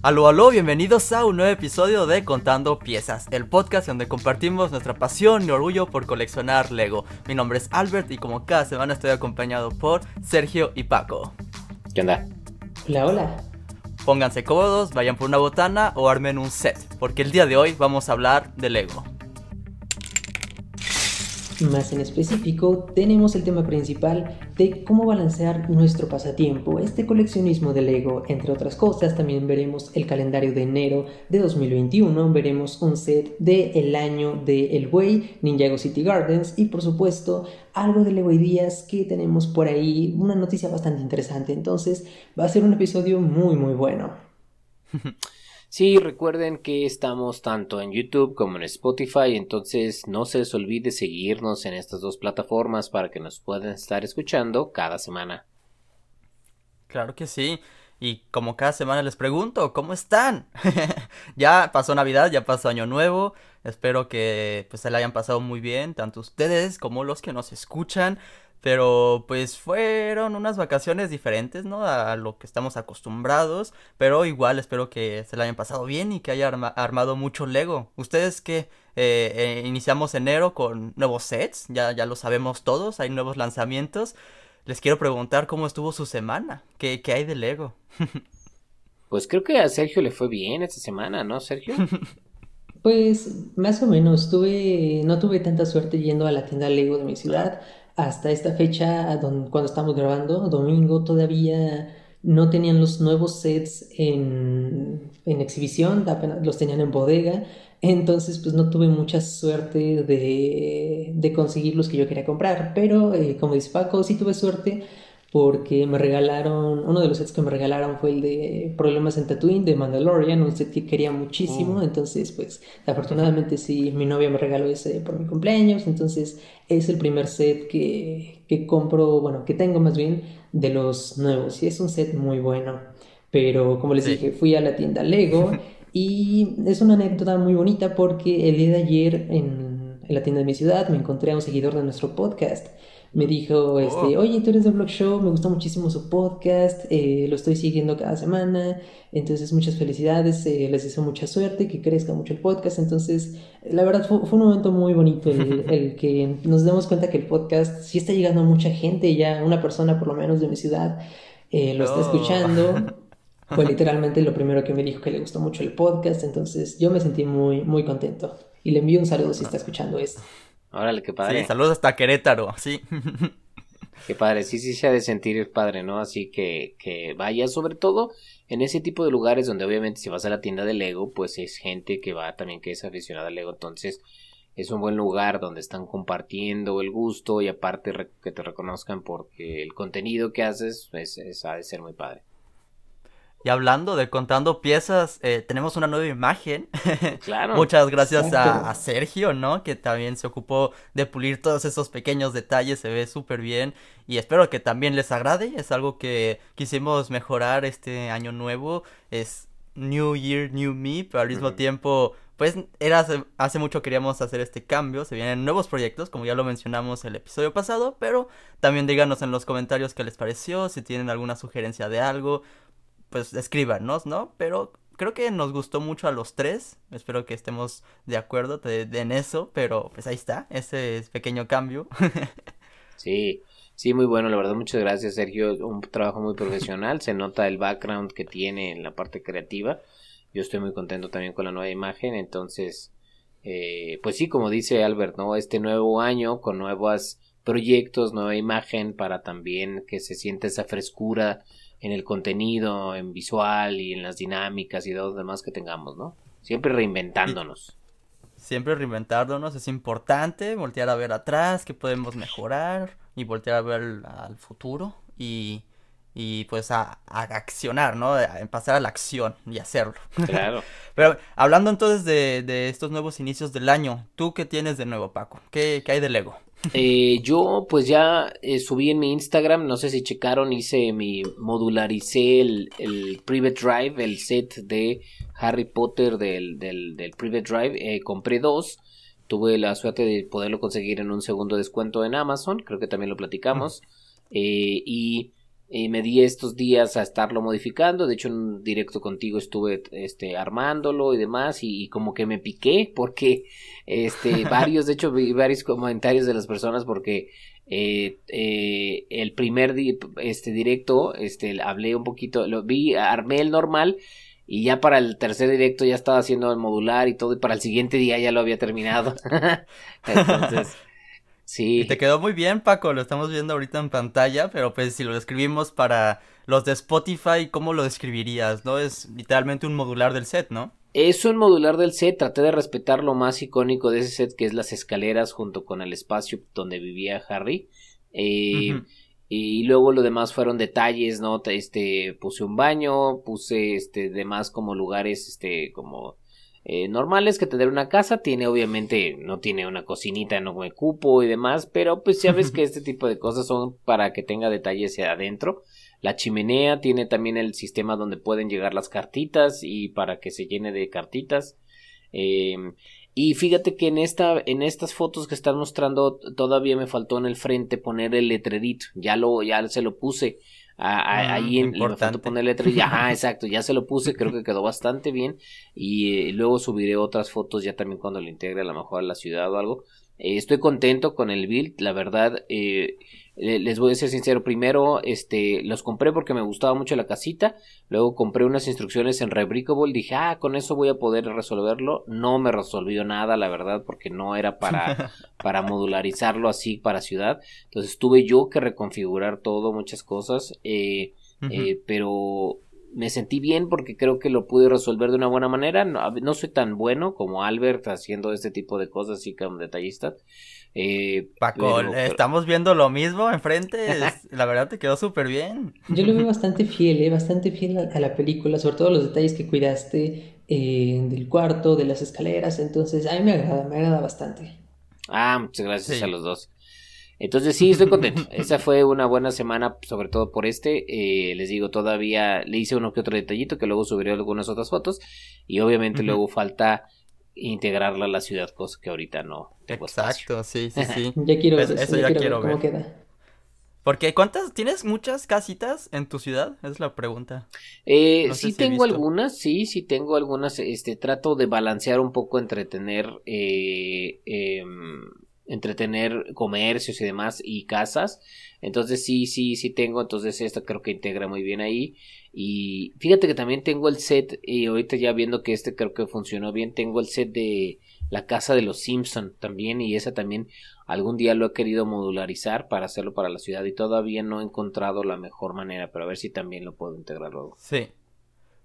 Aló, aló, bienvenidos a un nuevo episodio de Contando Piezas, el podcast donde compartimos nuestra pasión y orgullo por coleccionar Lego. Mi nombre es Albert y como cada semana estoy acompañado por Sergio y Paco. ¿Qué onda? Hola, hola. Pónganse cómodos, vayan por una botana o armen un set, porque el día de hoy vamos a hablar de Lego. Más en específico, tenemos el tema principal de cómo balancear nuestro pasatiempo, este coleccionismo de Lego. Entre otras cosas, también veremos el calendario de enero de 2021, veremos un set de el año de El Buey, Ninjago City Gardens y por supuesto algo de Lego Ideas que tenemos por ahí, una noticia bastante interesante. Entonces va a ser un episodio muy muy bueno. Sí, recuerden que estamos tanto en YouTube como en Spotify, entonces no se les olvide seguirnos en estas dos plataformas para que nos puedan estar escuchando cada semana. Claro que sí. Y como cada semana les pregunto, ¿cómo están? ya pasó Navidad, ya pasó Año Nuevo. Espero que pues se la hayan pasado muy bien, tanto ustedes como los que nos escuchan. Pero pues fueron unas vacaciones diferentes, ¿no? A lo que estamos acostumbrados. Pero igual espero que se la hayan pasado bien y que haya armado mucho Lego. Ustedes que eh, eh, iniciamos enero con nuevos sets, ya, ya lo sabemos todos, hay nuevos lanzamientos. Les quiero preguntar cómo estuvo su semana, qué, qué hay de Lego. pues creo que a Sergio le fue bien esta semana, ¿no, Sergio? Pues más o menos, tuve, no tuve tanta suerte yendo a la tienda Lego de mi ciudad hasta esta fecha, cuando estamos grabando, domingo, todavía no tenían los nuevos sets en, exhibición, apenas los tenían en bodega. Entonces, pues no tuve mucha suerte de, de conseguir los que yo quería comprar. Pero, eh, como dice Paco, sí tuve suerte porque me regalaron, uno de los sets que me regalaron fue el de Problemas en Tatooine de Mandalorian, un set que quería muchísimo, mm. entonces pues afortunadamente sí, mi novia me regaló ese por mi cumpleaños, entonces es el primer set que, que compro, bueno, que tengo más bien de los nuevos. Y es un set muy bueno, pero como les dije, fui a la tienda Lego y es una anécdota muy bonita porque el día de ayer en, en la tienda de mi ciudad me encontré a un seguidor de nuestro podcast me dijo, este, oh. oye, tú eres de Blog Show, me gusta muchísimo su podcast, eh, lo estoy siguiendo cada semana, entonces muchas felicidades, eh, les deseo mucha suerte, que crezca mucho el podcast, entonces la verdad fue, un momento muy bonito el, que nos demos cuenta que el podcast sí está llegando a mucha gente, ya una persona por lo menos de mi ciudad eh, lo está oh. escuchando. Fue literalmente lo primero que me dijo que le gustó mucho el podcast, entonces yo me sentí muy, muy contento. Y le envío un saludo si está escuchando esto. Órale, qué padre. Sí, saludos hasta Querétaro, sí. Qué padre, sí, sí se ha de sentir el padre, ¿no? Así que, que vaya, sobre todo en ese tipo de lugares donde obviamente si vas a la tienda de Lego, pues es gente que va también que es aficionada al Lego, entonces es un buen lugar donde están compartiendo el gusto y aparte que te reconozcan porque el contenido que haces pues, es, ha de ser muy padre. Y hablando de contando piezas, eh, tenemos una nueva imagen. Claro. Muchas gracias a, Sergio, ¿no? Que también se ocupó de pulir todos esos pequeños detalles, se ve súper bien. Y espero que también les agrade. Es algo que quisimos mejorar este año nuevo. Es New Year, New Me, pero al mismo tiempo, pues era hace, hace, mucho queríamos hacer este cambio. Se vienen nuevos proyectos, como ya lo mencionamos el episodio pasado. Pero también díganos en los comentarios qué les pareció, si tienen alguna sugerencia de algo pues escríbanos, ¿no? Pero creo que nos gustó mucho a los tres. Espero que estemos de acuerdo en eso, pero pues ahí está, ese es pequeño cambio. sí, sí, muy bueno, la verdad, muchas gracias, Sergio. Un trabajo muy profesional, se nota el background que tiene en la parte creativa. Yo estoy muy contento también con la nueva imagen, entonces, eh, pues sí, como dice Albert, ¿no? Este nuevo año con nuevos proyectos, nueva imagen para también que se sienta esa frescura en el contenido, en visual y en las dinámicas y todo lo demás que tengamos, ¿no? Siempre reinventándonos. Siempre reinventándonos es importante, voltear a ver atrás, qué podemos mejorar y voltear a ver al futuro y, y pues a, accionar, ¿no? A pasar a la acción y hacerlo. Claro. Pero hablando entonces de, de, estos nuevos inicios del año, ¿tú qué tienes de nuevo, Paco? ¿Qué, qué hay de Lego? Eh, yo pues ya eh, subí en mi Instagram, no sé si checaron, hice mi modularicé el, el Private Drive, el set de Harry Potter del, del, del Private Drive, eh, compré dos, tuve la suerte de poderlo conseguir en un segundo descuento en Amazon, creo que también lo platicamos, y y me di estos días a estarlo modificando. De hecho, en directo contigo estuve este, armándolo y demás. Y, como que me piqué porque este, varios, de hecho, vi varios comentarios de las personas porque eh, eh, el primer este, directo este, hablé un poquito, lo vi, armé el normal. Y ya para el tercer directo ya estaba haciendo el modular y todo. Y para el siguiente día ya lo había terminado. Entonces. Sí. Y te quedó muy bien, Paco, lo estamos viendo ahorita en pantalla, pero pues si lo describimos para los de Spotify, ¿cómo lo describirías? ¿No? Es literalmente un modular del set, ¿no? Es un modular del set, traté de respetar lo más icónico de ese set, que es las escaleras junto con el espacio donde vivía Harry. Eh, y luego lo demás fueron detalles, ¿no? Este, puse un baño, puse este, demás como lugares, este, como eh, normales que tener una casa. Tiene, obviamente, no tiene una cocinita, no me cupo y demás, pero pues ya ves que este tipo de cosas son para que tenga detalles adentro. La chimenea tiene también el sistema donde pueden llegar las cartitas y para que se llene de cartitas. Em, y fíjate que en esta, en estas fotos que están mostrando, todavía me faltó en el frente poner el letrerito. Ya lo, ya se lo puse. Ah, ahí en, importante poner letra y ajá, exacto, ya se lo puse, creo que quedó bastante bien y eh, luego subiré otras fotos ya también cuando lo integre a lo mejor a la ciudad o algo. Eh, estoy contento con el build, la verdad, eh, les voy a ser sincero, primero este, los compré porque me gustaba mucho la casita, luego compré unas instrucciones en Rebrickable, dije, ah, con eso voy a poder resolverlo, no me resolvió nada, la verdad, porque no era para, para modularizarlo así para ciudad, entonces tuve yo que reconfigurar todo, muchas cosas, eh, eh, pero me sentí bien porque creo que lo pude resolver de una buena manera, no, no soy tan bueno como Albert haciendo este tipo de cosas así como detallista, eh, Paco, estamos viendo lo mismo enfrente. la verdad te quedó súper bien. Yo lo veo bastante fiel, eh, bastante fiel a, la película, sobre todo los detalles que cuidaste eh, del cuarto, de las escaleras. Entonces, a mí me agrada, me agrada bastante. Ah, muchas gracias a los dos. Entonces sí, estoy contento. Esa fue una buena semana, sobre todo por este. Eh, les digo, todavía le hice uno que otro detallito que luego subiré algunas otras fotos. Y obviamente luego falta integrarla a la ciudad, cosa que ahorita no Exacto, sí, sí, sí. ya quiero ver eso, ya, quiero, ver cómo queda. Porque ¿cuántas tienes muchas casitas en tu ciudad? Es la pregunta. Eh, sí tengo algunas, sí, sí tengo algunas. Este trato de balancear un poco entre tener eh, em, entretener comercios y demás y casas. Entonces sí, sí, sí tengo. Entonces esta creo que integra muy bien ahí. Y fíjate que también tengo el set, y ahorita ya viendo que este creo que funcionó bien, tengo el set de la casa de los Simpson también y esa también algún día lo he querido modularizar para hacerlo para la ciudad y todavía no he encontrado la mejor manera, pero a ver si también lo puedo integrar luego. Sí,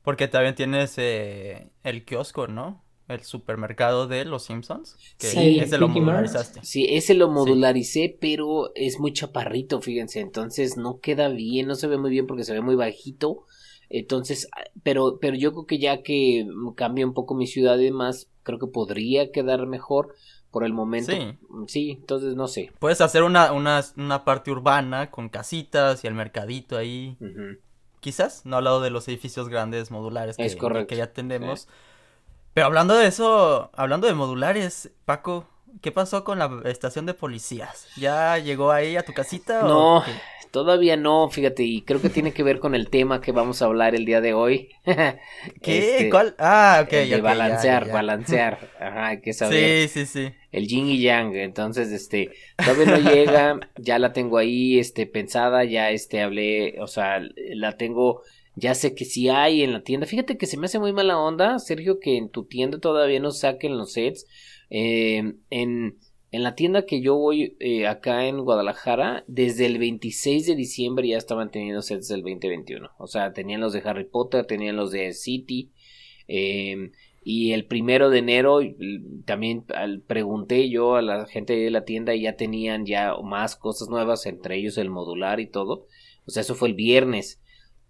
porque también tienes eh, el kiosco, ¿no? El supermercado de los Simpsons. sí, ese lo modularizaste. Sí, ese lo modularicé, pero es muy chaparrito, fíjense. Entonces no queda bien, no se ve muy bien porque se ve muy bajito. Entonces, ah, pero, pero yo creo que ya que cambia un poco mi ciudad y demás, creo que podría quedar mejor por el momento. Sí. Sí, entonces no sé. Puedes hacer una, una, una parte urbana con casitas y el mercadito ahí. Quizás, no al lado de los edificios grandes modulares que, que ya tenemos. Pero hablando de eso, hablando de modulares, Paco, ¿qué pasó con la estación de policías? ¿Ya llegó ahí a tu casita? No, todavía no, fíjate, y creo que tiene que ver con el tema que vamos a hablar el día de hoy. ¿Qué? Este, ¿Cuál? Ah, ok. De balancear, balancear. Ajá, hay que saber. Sí, sí, sí. El yin y yang. Entonces, este, todavía no llega, ya la tengo ahí, este, pensada, ya, este, hablé, o sea, la tengo ya sé que si hay en la tienda. Fíjate que se me hace muy mala onda, Sergio, que en tu tienda todavía no saquen los sets. Eh, en, en, la tienda que yo voy eh, acá en Guadalajara, desde el 26 de diciembre ya estaban teniendo sets del 2021. O sea, tenían los de Harry Potter, tenían los de City. Eh, y el primero de enero también pregunté yo a la gente de la tienda y ya tenían ya más cosas nuevas, entre ellos el modular y todo. O sea, eso fue el viernes.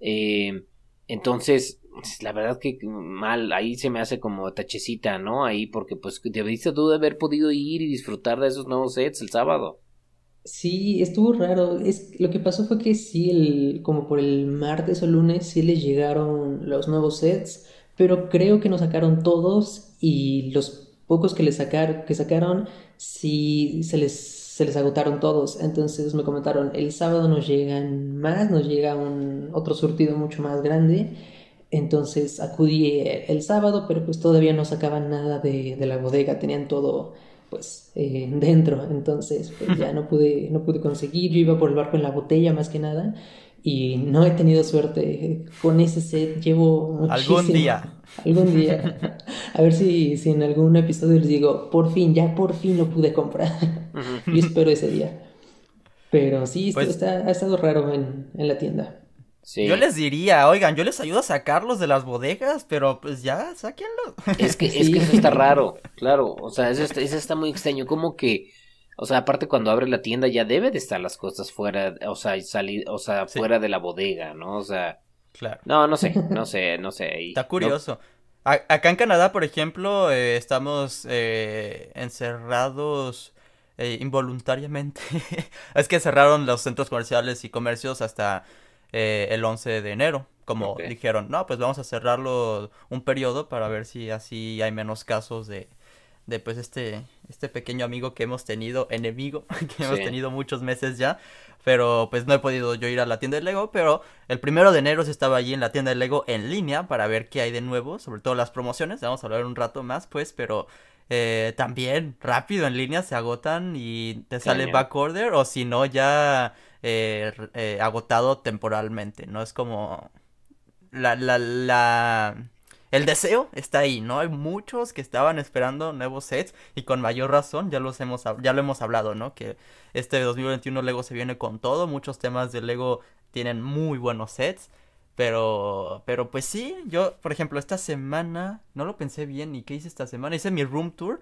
Eh, entonces, la verdad que mal, ahí se me hace como tachecita, ¿no? Ahí porque pues debiste tú de haber podido ir y disfrutar de esos nuevos sets el sábado. Sí, estuvo raro. Es, lo que pasó fue que sí, el, como por el martes o lunes sí les llegaron los nuevos sets, pero creo que nos sacaron todos y los pocos que les que sacaron, sí se les se les agotaron todos. Entonces me comentaron, el sábado nos llegan más, nos llega un otro surtido mucho más grande. Entonces acudí el sábado, pero pues todavía no sacaban nada de, de la bodega, tenían todo pues eh, dentro. Entonces pues ya no pude, no pude conseguir, yo iba por el barco en la botella más que nada y no he tenido suerte con ese set. Llevo muchísimo. Algún día. Algún día. A ver si, si en algún episodio les digo, por fin, ya por fin lo pude comprar. y espero ese día. Pero sí, pues está, ha estado raro en, en la tienda. Yo les diría, oigan, yo les ayudo a sacarlos de las bodegas, pero pues ya, sáquenlos. Es que, es que eso está raro, claro. O sea, eso está, eso está muy extraño. Como que o sea, aparte cuando abre la tienda ya debe de estar las cosas fuera, o sea, salir, o sea, fuera de la bodega, ¿no? O sea, claro. No, no sé, no sé, no sé. Está curioso. acá en Canadá, por ejemplo, eh, estamos eh, encerrados eh, involuntariamente. es que cerraron los centros comerciales y comercios hasta el 11 de enero. Como dijeron, no, pues vamos a cerrarlo un periodo para ver si así hay menos casos de, de pues este, este pequeño amigo que hemos tenido, enemigo, que hemos tenido muchos meses ya. Pero pues no he podido yo ir a la tienda de Lego, pero el primero de enero sí estaba allí en la tienda de Lego en línea para ver qué hay de nuevo, sobre todo las promociones, vamos a hablar un rato más pues, pero eh, también rápido en línea se agotan y te sale back order o si no ya eh, eh, agotado temporalmente, no es como la, la, la el deseo está ahí, ¿no? Hay muchos que estaban esperando nuevos sets y con mayor razón, ya los hemos ya lo hemos hablado, ¿no? Que este 2021 Lego se viene con todo, muchos temas de Lego tienen muy buenos sets, pero pero pues sí, yo por ejemplo esta semana no lo pensé bien y qué hice esta semana, hice mi room tour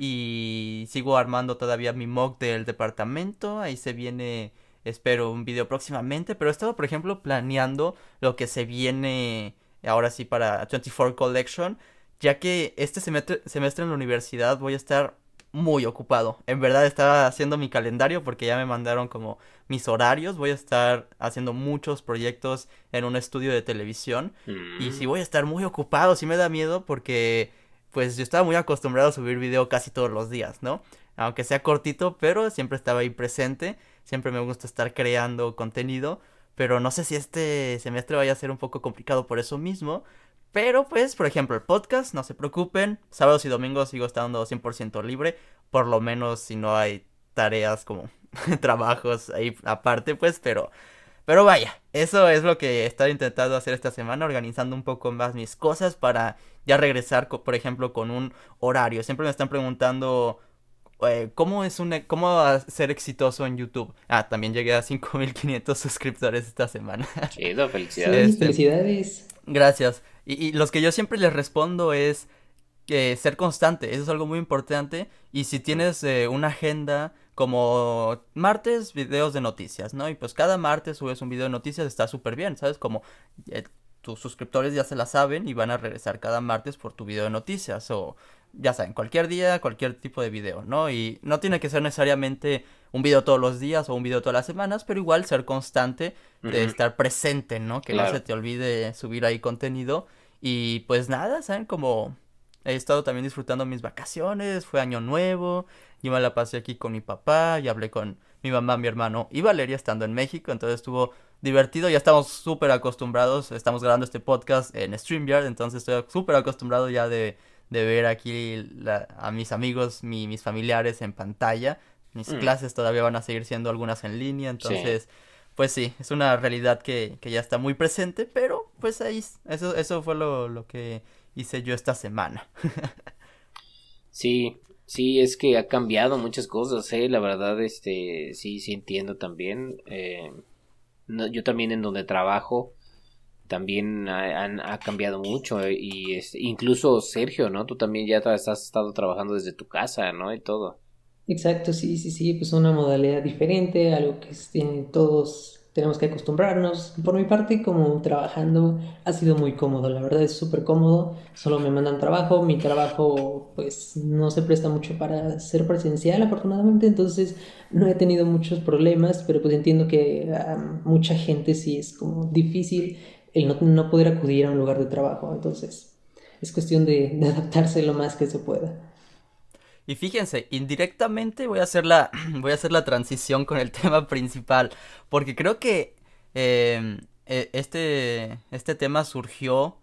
y sigo armando todavía mi mock del departamento, ahí se viene espero un video próximamente, pero he estado por ejemplo planeando lo que se viene ahora sí para 24 Collection, ya que este semestre, semestre en la universidad voy a estar muy ocupado. En verdad estaba haciendo mi calendario porque ya me mandaron como mis horarios. Voy a estar haciendo muchos proyectos en un estudio de televisión. Y sí voy a estar muy ocupado, sí me da miedo porque pues yo estaba muy acostumbrado a subir video casi todos los días, ¿no? Aunque sea cortito, pero siempre estaba ahí presente. Siempre me gusta estar creando contenido pero no sé si este semestre vaya a ser un poco complicado por eso mismo. Pero pues, por ejemplo, el podcast, no se preocupen, sábados y domingos sigo estando 100% libre, por lo menos si no hay tareas como trabajos ahí aparte, pues, pero pero vaya, eso es lo que he estado intentando hacer esta semana, organizando un poco más mis cosas para ya regresar, por ejemplo, con un horario. Siempre me están preguntando eh, ¿cómo es un, e, cómo ser exitoso en YouTube? Ah, también llegué a 5500 suscriptores esta semana. Chido, felicidades. Este, felicidades. Gracias. Y, los que yo siempre les respondo es que ser constante, eso es algo muy importante. Y si tienes eh, una agenda como martes, videos de noticias, ¿no? Y pues cada martes subes un video de noticias, está súper bien, ¿sabes? Como eh, tus suscriptores ya se la saben y van a regresar cada martes por tu video de noticias. O ya saben, cualquier día, cualquier tipo de video, ¿no? Y no tiene que ser necesariamente un video todos los días o un video todas las semanas, pero igual ser constante de estar presente, ¿no? Que no se te olvide subir ahí contenido. Y pues nada, ¿saben? Como he estado también disfrutando mis vacaciones, fue año nuevo, yo me la pasé aquí con mi papá y hablé con mi mamá, mi hermano y Valeria estando en México, entonces estuvo divertido, ya estamos súper acostumbrados, estamos grabando este podcast en StreamYard, entonces estoy súper acostumbrado ya de de ver aquí a mis amigos, mis familiares en pantalla. Mis mm. clases todavía van a seguir siendo algunas en línea, entonces, pues sí, es una realidad que, ya está muy presente, pero pues ahí, eso, eso fue lo, que hice yo esta semana. sí, sí, es que ha cambiado muchas cosas, ¿eh? La verdad, este, sí, sí entiendo también. Eh, yo también en donde trabajo, también ha, cambiado mucho eh, y es, incluso Sergio, ¿no? Tú también ya has estado trabajando desde tu casa, ¿no? Y todo. Exacto, sí, sí, sí, pues una modalidad diferente, algo que todos tenemos que acostumbrarnos. Por mi parte, como trabajando, ha sido muy cómodo, la verdad es súper cómodo, solo me mandan trabajo, mi trabajo pues no se presta mucho para ser presencial afortunadamente, entonces no he tenido muchos problemas, pero pues entiendo que a mucha gente sí es como difícil el no, poder acudir a un lugar de trabajo. Entonces, es cuestión de, adaptarse lo más que se pueda. Y fíjense, indirectamente voy a hacer la, voy a hacer la transición con el tema principal, porque creo que em, e, este, este tema surgió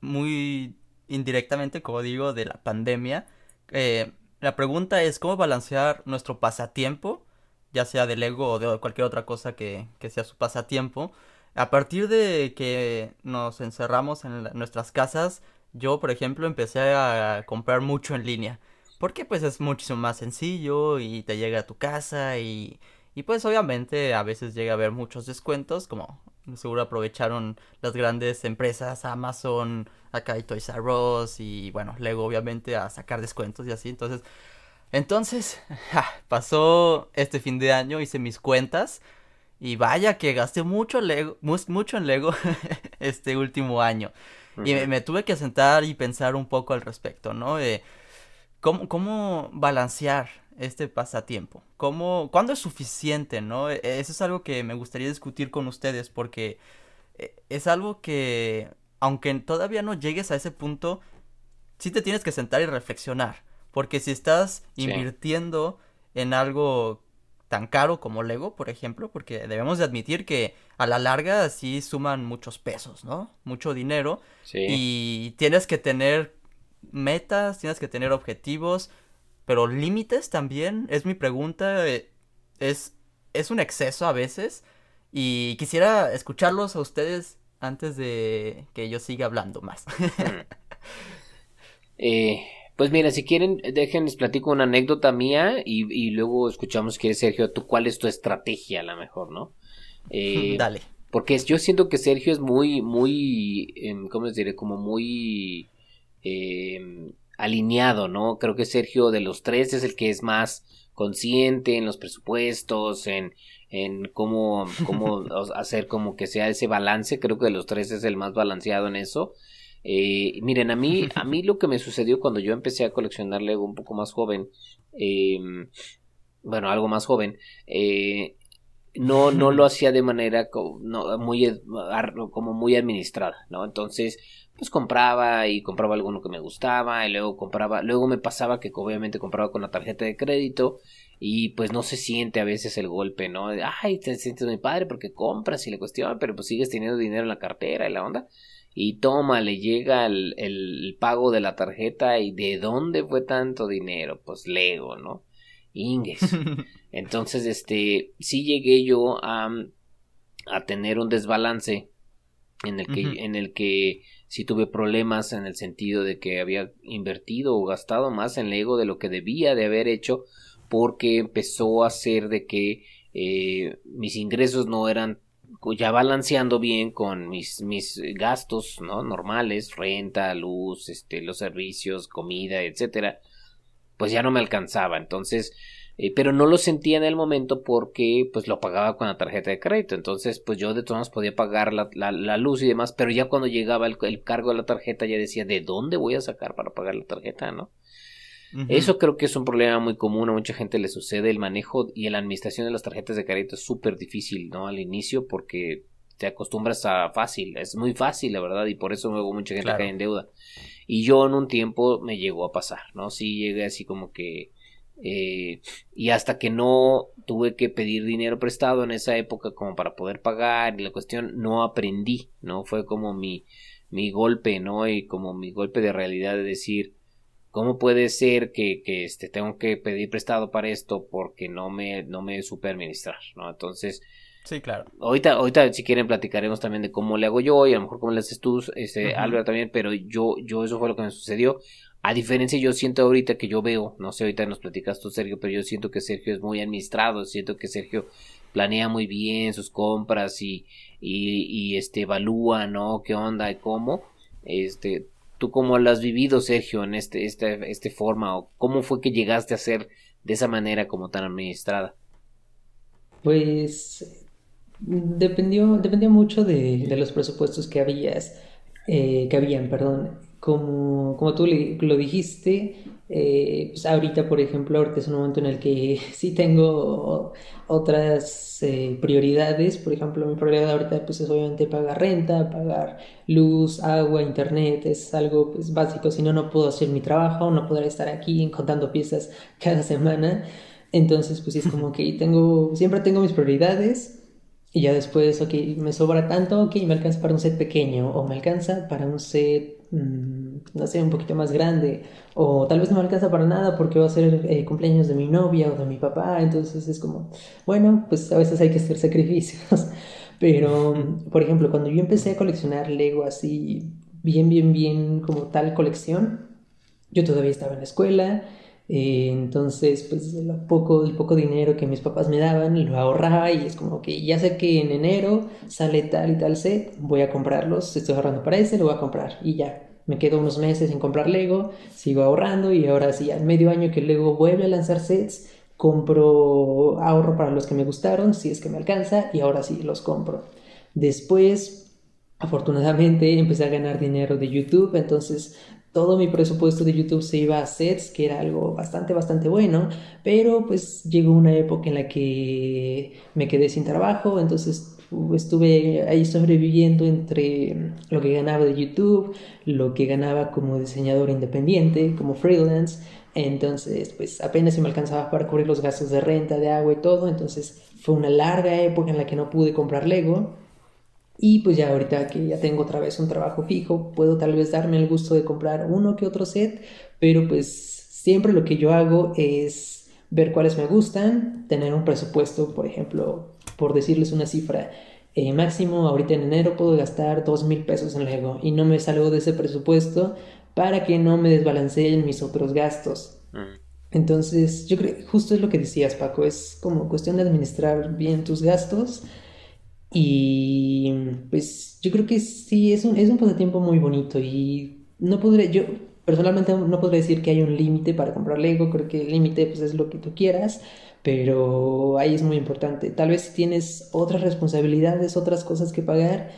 muy indirectamente, como digo, de la pandemia. Eh, la pregunta es cómo balancear nuestro pasatiempo, ya sea del ego o de cualquier otra cosa que, que sea su pasatiempo. A partir de que nos encerramos en nuestras casas, yo, por ejemplo, empecé a comprar mucho en línea. Porque pues es muchísimo más sencillo y te llega a tu casa y, y pues obviamente a veces llega a haber muchos descuentos, como seguro aprovecharon las grandes empresas, Amazon, acá y Toys R Us y bueno, luego obviamente a sacar descuentos y así. Entonces, entonces, pasó este fin de año, hice mis cuentas y vaya que gasté mucho, Lego, mucho en Lego este último año. Y me, tuve que sentar y pensar un poco al respecto, ¿no? ¿Cómo, ¿Cómo balancear este pasatiempo? ¿Cómo, ¿Cuándo es suficiente, no? E, eso es algo que me gustaría discutir con ustedes porque eh, es algo que, aunque todavía no llegues a ese punto, sí te tienes que sentar y reflexionar. Porque si estás invirtiendo en algo tan caro como Lego, por ejemplo, porque debemos de admitir que a la larga sí suman muchos pesos, ¿no? Mucho dinero. Y tienes que tener metas, tienes que tener objetivos, pero límites también, es mi pregunta, eh, es, es un exceso a veces y quisiera escucharlos a ustedes antes de que yo siga hablando más. eh, pues mira, si quieren, déjenles platico una anécdota mía y, y luego escuchamos, que Sergio, tú cuál es tu estrategia a lo mejor, ¿no? Eh, Dale. Porque yo siento que Sergio es muy, muy, em, ¿cómo les diré? Como muy eh, alineado, ¿no? Creo que Sergio de los tres es el que es más consciente en los presupuestos, en, en cómo, cómo hacer como que sea ese balance. Creo que de los tres es el más balanceado en eso. Eh, miren, a mí, a mí lo que me sucedió cuando yo empecé a coleccionar Lego un poco más joven, em, bueno, algo más joven, eh, no, no lo hacía de manera no, muy, como muy administrada, ¿no? Entonces, pues compraba y compraba alguno que me gustaba y luego compraba, luego me pasaba que obviamente compraba con la tarjeta de crédito y pues no se siente a veces el golpe, ¿no? Ay, te sientes muy padre porque compras y le cuestión, pero pues sigues teniendo dinero en la cartera y la onda. Y toma, le llega el, el pago de la tarjeta y ¿de dónde fue tanto dinero? Pues Lego, ¿no? Inges. Entonces, este, sí llegué yo a, a tener un desbalance en el que, en el que si tuve problemas en el sentido de que había invertido o gastado más en Lego de lo que debía de haber hecho porque empezó a ser de que eh, mis ingresos no eran ya balanceando bien con mis, mis gastos ¿no? normales, renta, luz, este, los servicios, comida, etcétera, pues ya no me alcanzaba. Entonces, eh, pero no lo sentía en el momento porque pues lo pagaba con la tarjeta de crédito. Entonces, pues yo de todas maneras podía pagar la, la, luz y demás, pero ya cuando llegaba el, cargo de la tarjeta ya decía, ¿de dónde voy a sacar para pagar la tarjeta? ¿no? Eso creo que es un problema muy común, a mucha gente le sucede. El manejo y la administración de las tarjetas de crédito es súper difícil, ¿no? Al inicio porque te acostumbras a fácil, es muy fácil, la verdad, y por eso luego mucha gente cae en deuda. Y yo en un tiempo me llegó a pasar, ¿no? Sí llegué así como que eh, y hasta que no tuve que pedir dinero prestado en esa época como para poder pagar y la cuestión no aprendí, ¿no? Fue como mi, mi golpe, ¿no? Y como mi golpe de realidad de decir, ¿cómo puede ser que, que este, tengo que pedir prestado para esto porque no me, no me supe administrar, ¿no? Entonces, Sí, claro. Ahorita, ahorita si quieren platicaremos también de cómo le hago yo y a lo mejor cómo le haces tú, este, Álvaro también, pero yo, yo eso fue lo que me sucedió. A diferencia, yo siento ahorita que yo veo, no sé, ahorita nos platicas tú, Sergio, pero yo siento que Sergio es muy administrado, siento que Sergio planea muy bien sus compras y, y, y este, evalúa, ¿no? ¿Qué onda y cómo? Este, ¿tú cómo lo has vivido, Sergio, en este, este, este forma? ¿O cómo fue que llegaste a ser de esa manera como tan administrada? Pues dependió, mucho de, de los presupuestos que habías, eh, que habían, perdón como, como tú lo dijiste, Eh, pues ahorita, por ejemplo, ahorita es un momento en el que sí tengo otras eh, prioridades. Por ejemplo, mi prioridad ahorita pues es obviamente pagar renta, pagar luz, agua, internet. Es algo pues básico. Si no, no puedo hacer mi trabajo, no podré estar aquí contando piezas cada semana. Entonces, pues es como que tengo, siempre tengo mis prioridades. Y ya después, ok, me sobra tanto, ok, me alcanza para un set pequeño o me alcanza para un set, mm, no sé, un poquito más grande o tal vez no me alcanza para nada porque va a ser eh, cumpleaños de mi novia o de mi papá, entonces es como, bueno, pues a veces hay que hacer sacrificios. Pero, por ejemplo, cuando yo empecé a coleccionar Lego así, bien, bien, bien, como tal colección, yo todavía estaba en la escuela eh, entonces, pues el poco, el poco dinero que mis papás me daban lo ahorraba y es como que ya sé que en enero sale tal y tal set, voy a comprarlos, estoy ahorrando para ese, lo voy a comprar y ya. Me quedo unos meses en comprar Lego, sigo ahorrando y ahora sí, al medio año que Lego vuelve a lanzar sets, compro ahorro para los que me gustaron, si es que me alcanza, y ahora sí los compro. Después, afortunadamente, empecé a ganar dinero de YouTube, entonces todo mi presupuesto de YouTube se iba a sets, que era algo bastante, bastante bueno, pero pues llegó una época en la que me quedé sin trabajo, entonces estuve ahí sobreviviendo entre lo que ganaba de YouTube, lo que ganaba como diseñador independiente, como freelance, entonces pues apenas se me alcanzaba para cubrir los gastos de renta, de agua y todo, entonces fue una larga época en la que no pude comprar Lego. Y pues ya ahorita que ya tengo otra vez un trabajo fijo, puedo tal vez darme el gusto de comprar uno que otro set, pero pues siempre lo que yo hago es ver cuáles me gustan, tener un presupuesto, por ejemplo, por decirles una cifra, eh, máximo ahorita en enero puedo gastar dos mil pesos en Lego y no me salgo de ese presupuesto para que no me desbalanceen mis otros gastos. Mm. Entonces, yo creo, justo es lo que decías, Paco, es como cuestión de administrar bien tus gastos y pues yo creo que sí, es un, es un pasatiempo muy bonito y no podré, yo personalmente no podría decir que hay un límite para comprar Lego, creo que el límite pues es lo que tú quieras, pero ahí es muy importante. Tal vez si tienes otras responsabilidades, otras cosas que pagar,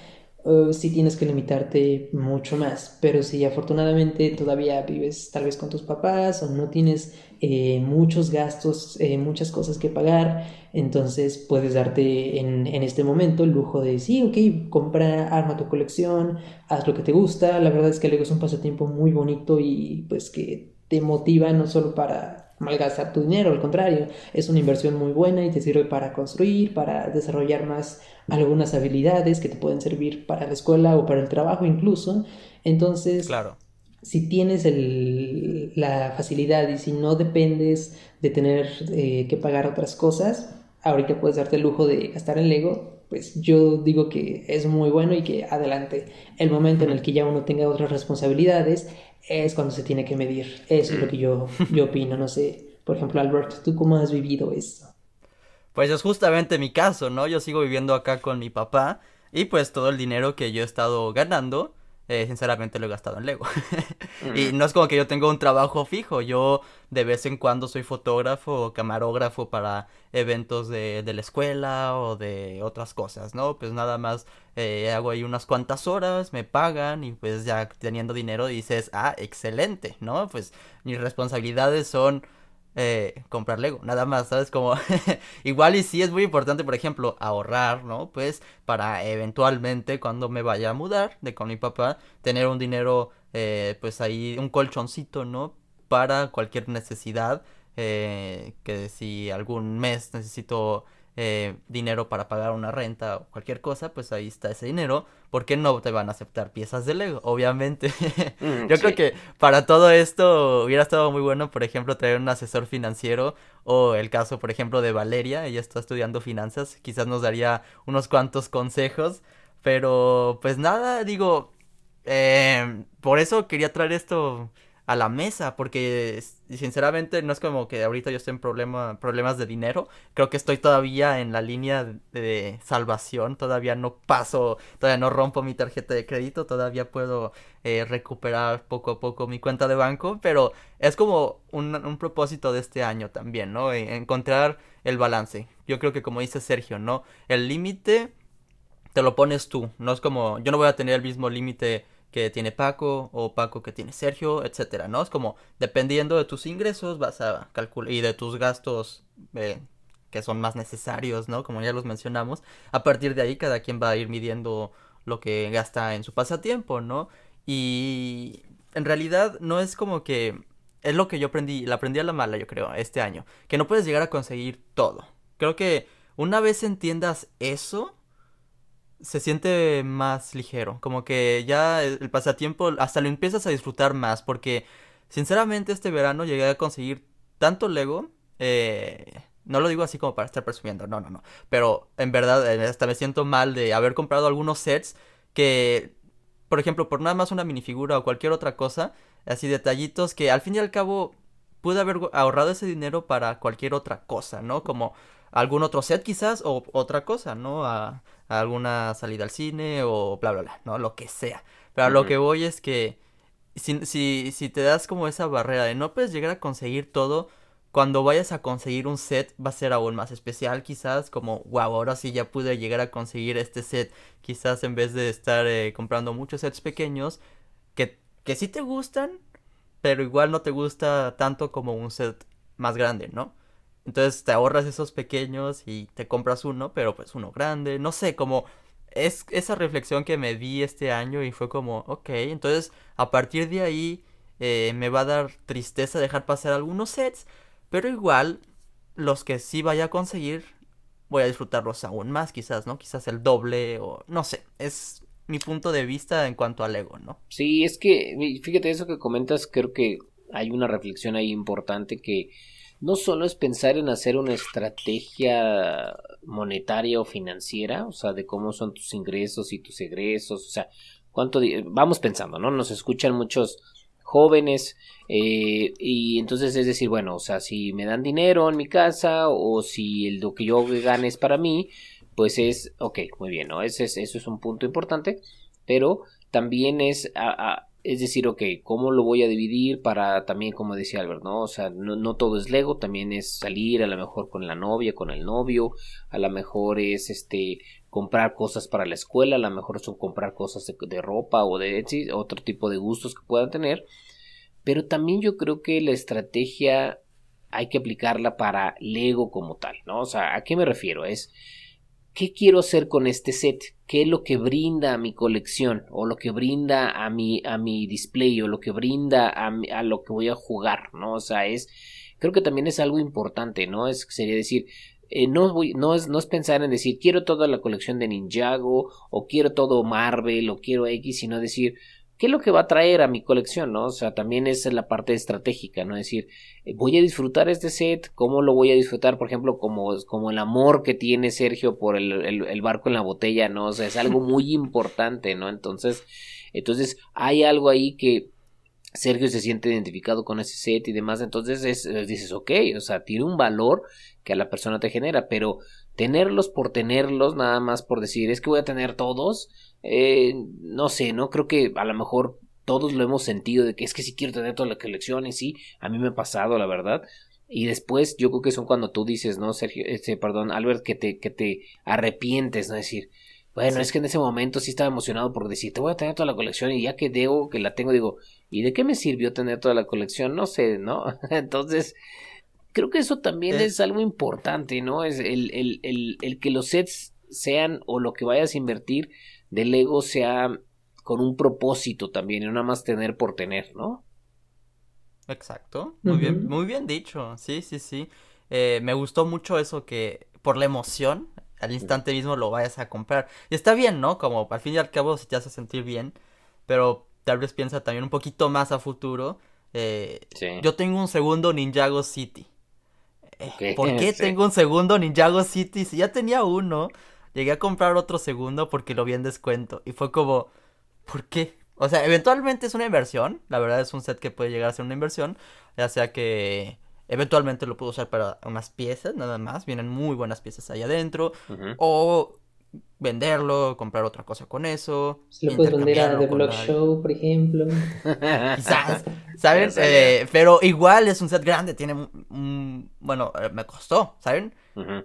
uh, sí tienes que limitarte mucho más, pero si afortunadamente todavía vives tal vez con tus papás o no tienes eh, muchos gastos, eh, muchas cosas que pagar, entonces puedes darte en, este momento el lujo de, sí, ok, compra, arma tu colección, haz lo que te gusta, la verdad es que Lego es un pasatiempo muy bonito y pues que te motiva no solo para malgastar tu dinero, al contrario, es una inversión muy buena y te sirve para construir, para desarrollar más algunas habilidades que te pueden servir para la escuela o para el trabajo incluso. Entonces, claro si tienes el, la facilidad y si no dependes de tener eh, que pagar otras cosas, ahorita puedes darte el lujo de gastar en Lego, pues yo digo que es muy bueno y que adelante. El momento en el que ya uno tenga otras responsabilidades es cuando se tiene que medir. Eso es lo que yo, yo opino. No sé, por ejemplo, Albert, ¿tú cómo has vivido esto? Pues es justamente mi caso, ¿no? Yo sigo viviendo acá con mi papá y pues todo el dinero que yo he estado ganando eh, sinceramente lo he gastado en Lego. y no es como que yo tengo un trabajo fijo, yo de vez en cuando soy fotógrafo o camarógrafo para eventos de, de la escuela o de otras cosas, ¿no? Pues nada más eh, hago ahí unas cuantas horas, me pagan y pues ya teniendo dinero dices, ah, excelente, ¿no? Pues mis responsabilidades son eh, comprar Lego, nada más, ¿sabes? Como igual y sí es muy importante, por ejemplo, ahorrar, ¿no? Pues para eventualmente cuando me vaya a mudar de con mi papá, tener un dinero, eh, pues ahí, un colchoncito, ¿no? Para cualquier necesidad, eh, que si algún mes necesito eh, dinero para pagar una renta o cualquier cosa, pues ahí está ese dinero. ¿Por qué no te van a aceptar piezas de Lego? Obviamente. Mm, Yo creo que para todo esto hubiera estado muy bueno, por ejemplo, traer un asesor financiero o el caso, por ejemplo, de Valeria. Ella está estudiando finanzas. Quizás nos daría unos cuantos consejos. Pero pues nada, digo, eh, por eso quería traer esto a la mesa, porque sinceramente no es como que ahorita yo esté en problema, problemas de dinero, creo que estoy todavía en la línea de, salvación, todavía no paso, todavía no rompo mi tarjeta de crédito, todavía puedo eh, recuperar poco a poco mi cuenta de banco, pero es como un, un propósito de este año también, ¿no? E, encontrar el balance. Yo creo que como dice Sergio, ¿no? El límite te lo pones tú, no es como yo no voy a tener el mismo límite que tiene Paco o Paco que tiene Sergio, etcétera, ¿no? Es como dependiendo de tus ingresos vas a calcular y de tus gastos eh, que son más necesarios, ¿no? Como ya los mencionamos, a partir de ahí cada quien va a ir midiendo lo que gasta en su pasatiempo, ¿no? Y en realidad no es como que es lo que yo aprendí, la aprendí a la mala, yo creo, este año, que no puedes llegar a conseguir todo. Creo que una vez entiendas eso, se siente más ligero, como que ya el, pasatiempo hasta lo empiezas a disfrutar más, porque sinceramente este verano llegué a conseguir tanto Lego, eh, no lo digo así como para estar presumiendo, no, no, no, pero en verdad eh, hasta me siento mal de haber comprado algunos sets que, por ejemplo, por nada más una minifigura o cualquier otra cosa, así detallitos que al fin y al cabo pude haber ahorrado ese dinero para cualquier otra cosa, ¿no? Como algún otro set quizás o otra cosa, ¿no? A, alguna salida al cine o bla, bla, bla, ¿no? Lo que sea. Pero lo que voy es que si, si, si te das como esa barrera de no puedes llegar a conseguir todo, cuando vayas a conseguir un set va a ser aún más especial quizás como wow ahora sí ya pude llegar a conseguir este set quizás en vez de estar eh, comprando muchos sets pequeños que, que sí te gustan pero igual no te gusta tanto como un set más grande no entonces te ahorras esos pequeños y te compras uno, pero pues uno grande. No sé, como es esa reflexión que me di este año y fue como, ok, entonces a partir de ahí eh, me va a dar tristeza dejar pasar algunos sets, pero igual los que sí vaya a conseguir voy a disfrutarlos aún más, quizás, ¿no? Quizás el doble o no sé, es mi punto de vista en cuanto al ego, ¿no? Sí, es que, fíjate, eso que comentas, creo que hay una reflexión ahí importante que no solo es pensar en hacer una estrategia monetaria o financiera, o sea, de cómo son tus ingresos y tus egresos, o sea, cuánto vamos pensando, ¿no? Nos escuchan muchos jóvenes eh, y entonces es decir, bueno, o sea, si me dan dinero en mi casa o si lo que yo gane es para mí, pues es, ok, muy bien, ¿no? Ese es, eso es un punto importante, pero también es a, es decir, ok, ¿cómo lo voy a dividir para también, como decía Albert, ¿no? O sea, no, todo es Lego, también es salir a lo mejor con la novia, con el novio, a lo mejor es este comprar cosas para la escuela, a lo mejor son comprar cosas de, ropa o de otro tipo de gustos que puedan tener. Pero también yo creo que la estrategia hay que aplicarla para Lego como tal, ¿no? O sea, ¿a qué me refiero? Es ¿qué quiero hacer con este set? ¿Qué es lo que brinda a mi colección? O lo que brinda a mi, a mi display, o lo que brinda a, a lo que voy a jugar, ¿no? O sea, es, creo que también es algo importante, ¿no? Es, sería decir, eh, no, no, es, no es pensar en decir quiero toda la colección de Ninjago o quiero todo Marvel o quiero X, sino decir ¿Qué es lo que va a traer a mi colección? ¿no? O sea, también es la parte estratégica, ¿no? Es decir, eh, voy a disfrutar este set, ¿cómo lo voy a disfrutar? Por ejemplo, como, como el amor que tiene Sergio por el, el, barco en la botella, ¿no? O sea, es algo muy importante, ¿no? Entonces, entonces hay algo ahí que Sergio se siente identificado con ese set y demás, entonces es, dices, ok, o sea, tiene un valor que a la persona te genera, pero tenerlos por tenerlos, nada más por decir, es que voy a tener todos, eh, no sé, no creo que a lo mejor todos lo hemos sentido de que es que si quiero tener toda la colección y sí, a mí me ha pasado, la verdad. Y después yo creo que son cuando tú dices, ¿no, Sergio? Este, perdón, Albert, que te, que te arrepientes, ¿no? decir, bueno, es que en ese momento sí estaba emocionado por decir, te voy a tener toda la colección y ya que debo, que la tengo, digo, ¿y de qué me sirvió tener toda la colección? No sé, ¿no? Entonces, creo que eso también es, algo importante, ¿no? Es el, el, el, el que los sets sean o lo que vayas a invertir del ego sea con un propósito también, y no nada más tener por tener, ¿no? Exacto, muy bien, muy bien dicho, sí, sí, sí. Eh, me gustó mucho eso que por la emoción, al instante mismo lo vayas a comprar. Y está bien, ¿no? Como al fin y al cabo si te hace sentir bien, pero tal vez piensa también un poquito más a futuro. Eh, Yo tengo un segundo Ninjago City. Eh, ¿Por qué tengo un segundo Ninjago City? Si ya tenía uno, llegué a comprar otro segundo porque lo vi en descuento. Y fue como, ¿por qué? O sea, eventualmente es una inversión. La verdad es un set que puede llegar a ser una inversión. Ya sea que eventualmente lo puedo usar para unas piezas, nada más. Vienen muy buenas piezas ahí adentro. O venderlo, comprar otra cosa con eso. Se lo puedes vender a The Block Show, por ejemplo. Quizás, ¿saben? Eh, pero igual es un set grande, tiene un, bueno, eh, me costó, ¿saben?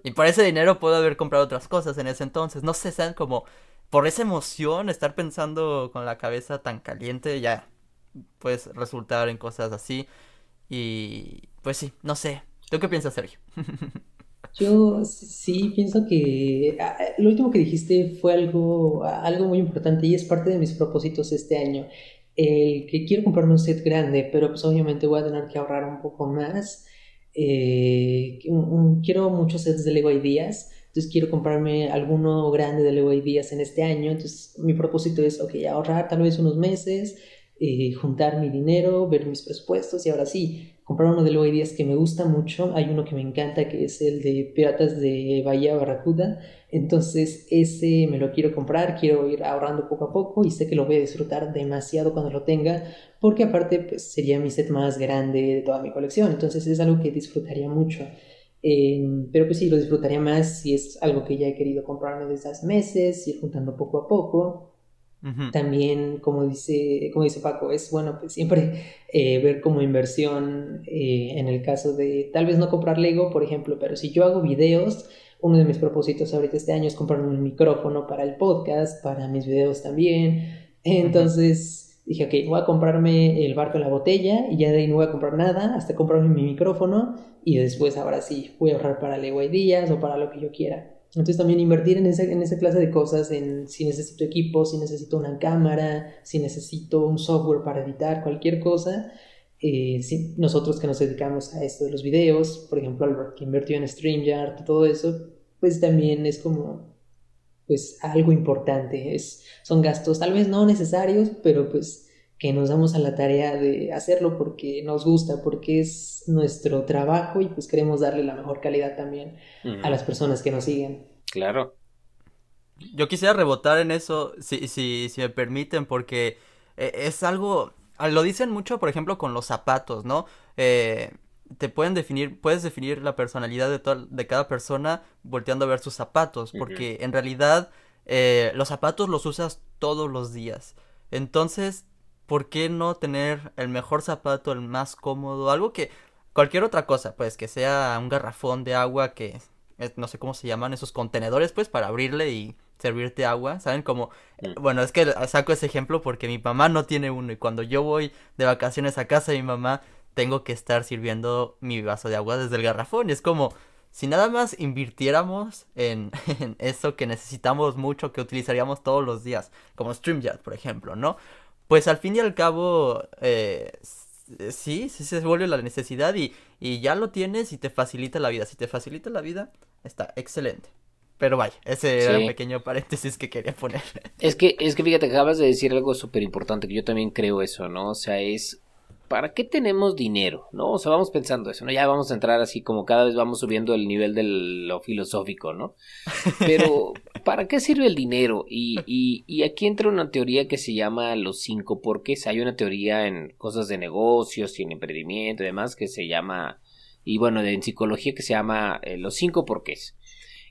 Y por ese dinero puedo haber comprado otras cosas en ese entonces. No sé, ¿saben? Como por esa emoción, estar pensando con la cabeza tan caliente, ya puedes resultar en cosas así. Y pues sí, no sé. ¿Tú qué piensas, Sergio? Yo sí pienso que ah, lo último que dijiste fue algo, algo muy importante y es parte de mis propósitos este año. El que quiero comprarme un set grande, pero pues obviamente voy a tener que ahorrar un poco más. Eh, quiero muchos sets de Lego Ideas, entonces quiero comprarme alguno grande de Lego Ideas en este año. Entonces mi propósito es, ok, ahorrar tal vez unos meses, eh, juntar mi dinero, ver mis presupuestos y ahora sí, comprar uno de Lego Ideas que me gusta mucho. Hay uno que me encanta que es el de Piratas de Bahía Barracuda. Entonces ese me lo quiero comprar, quiero ir ahorrando poco a poco y sé que lo voy a disfrutar demasiado cuando lo tenga porque aparte pues sería mi set más grande de toda mi colección. Entonces es algo que disfrutaría mucho. Em, pero pues sí, lo disfrutaría más si es algo que ya he querido comprarme desde hace meses, ir juntando poco a poco. También, como dice, como dice Paco, es bueno pues siempre eh, ver como inversión eh, en el caso de tal vez no comprar Lego, por ejemplo, pero si yo hago videos, uno de mis propósitos ahorita este año es comprarme un micrófono para el podcast, para mis videos también. Entonces dije, ok, voy a comprarme el barco en la botella y ya de ahí no voy a comprar nada hasta comprarme mi micrófono y después ahora sí voy a ahorrar para Lego Ideas o para lo que yo quiera. Entonces también invertir en esa, en esa clase de cosas, en si necesito equipo, si necesito una cámara, si necesito un software para editar cualquier cosa. Eh, nosotros que nos dedicamos a esto de los videos, por ejemplo, Albert que invirtió en StreamYard, todo eso, pues también es como pues algo importante. Es, son gastos tal vez no necesarios, pero pues que nos damos a la tarea de hacerlo porque nos gusta, porque es nuestro trabajo y pues queremos darle la mejor calidad también a las personas que nos siguen. Claro. Yo quisiera rebotar en eso, si, si, si me permiten, porque eh, es algo, ah, lo dicen mucho, por ejemplo, con los zapatos, ¿no? Eh, te pueden definir, puedes definir la personalidad de, de cada persona volteando a ver sus zapatos, porque en realidad eh, los zapatos los usas todos los días. Entonces, ¿por qué no tener el mejor zapato, el más cómodo? Algo que cualquier otra cosa, pues que sea un garrafón de agua que no sé cómo se llaman esos contenedores, pues para abrirle y servirte agua, ¿saben? Como, bueno, es que saco ese ejemplo porque mi mamá no tiene uno y cuando yo voy de vacaciones a casa de mi mamá, tengo que estar sirviendo mi vaso de agua desde el garrafón y es como, si nada más invirtiéramos en, en eso que necesitamos mucho, que utilizaríamos todos los días, como StreamYard, por ejemplo, ¿no? Pues al fin y al cabo, eh, sí, sí se vuelve la necesidad y, y ya lo tienes y te facilita la vida. Si te facilita la vida, está excelente. Pero vaya, ese era pequeño paréntesis que quería poner. Es que, es que fíjate, acabas de decir algo súper importante, que yo también creo eso, ¿no? O sea, es ¿para qué tenemos dinero? ¿No? O sea, vamos pensando eso, ¿no? Ya vamos a entrar así como cada vez vamos subiendo el nivel de lo filosófico, ¿no? Pero, ¿para qué sirve el dinero? Y, y, y aquí entra una teoría que se llama los cinco porqués. Hay una teoría en cosas de negocios y en emprendimiento y demás que se llama, y bueno, en psicología que se llama eh, los cinco porqués.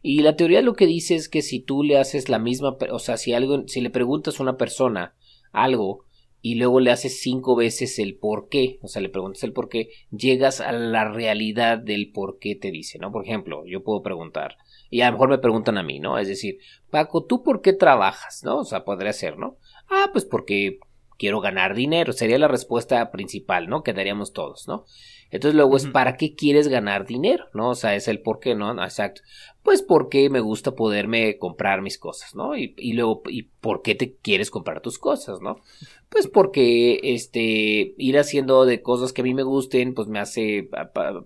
Y la teoría lo que dice es que si tú le haces la misma, o sea, si algo, si le preguntas a una persona algo, y luego le haces cinco veces el por qué, o sea, le preguntas el por qué, llegas a la realidad del por qué te dice, ¿no? Por ejemplo, yo puedo preguntar, y a lo mejor me preguntan a mí, ¿no? Es decir, Paco, ¿tú por qué trabajas? ¿No? O sea, podría ser, ¿no? Ah, pues porque quiero ganar dinero, sería la respuesta principal, ¿no? Quedaríamos todos, ¿no? Entonces luego es ¿para qué quieres ganar dinero? ¿No? O sea, es el por qué, ¿no? Exacto. Pues porque me gusta poderme comprar mis cosas, ¿no? Y, y luego, ¿y por qué te quieres comprar tus cosas, ¿no? Pues porque, este, ir haciendo de cosas que a mí me gusten, pues me hace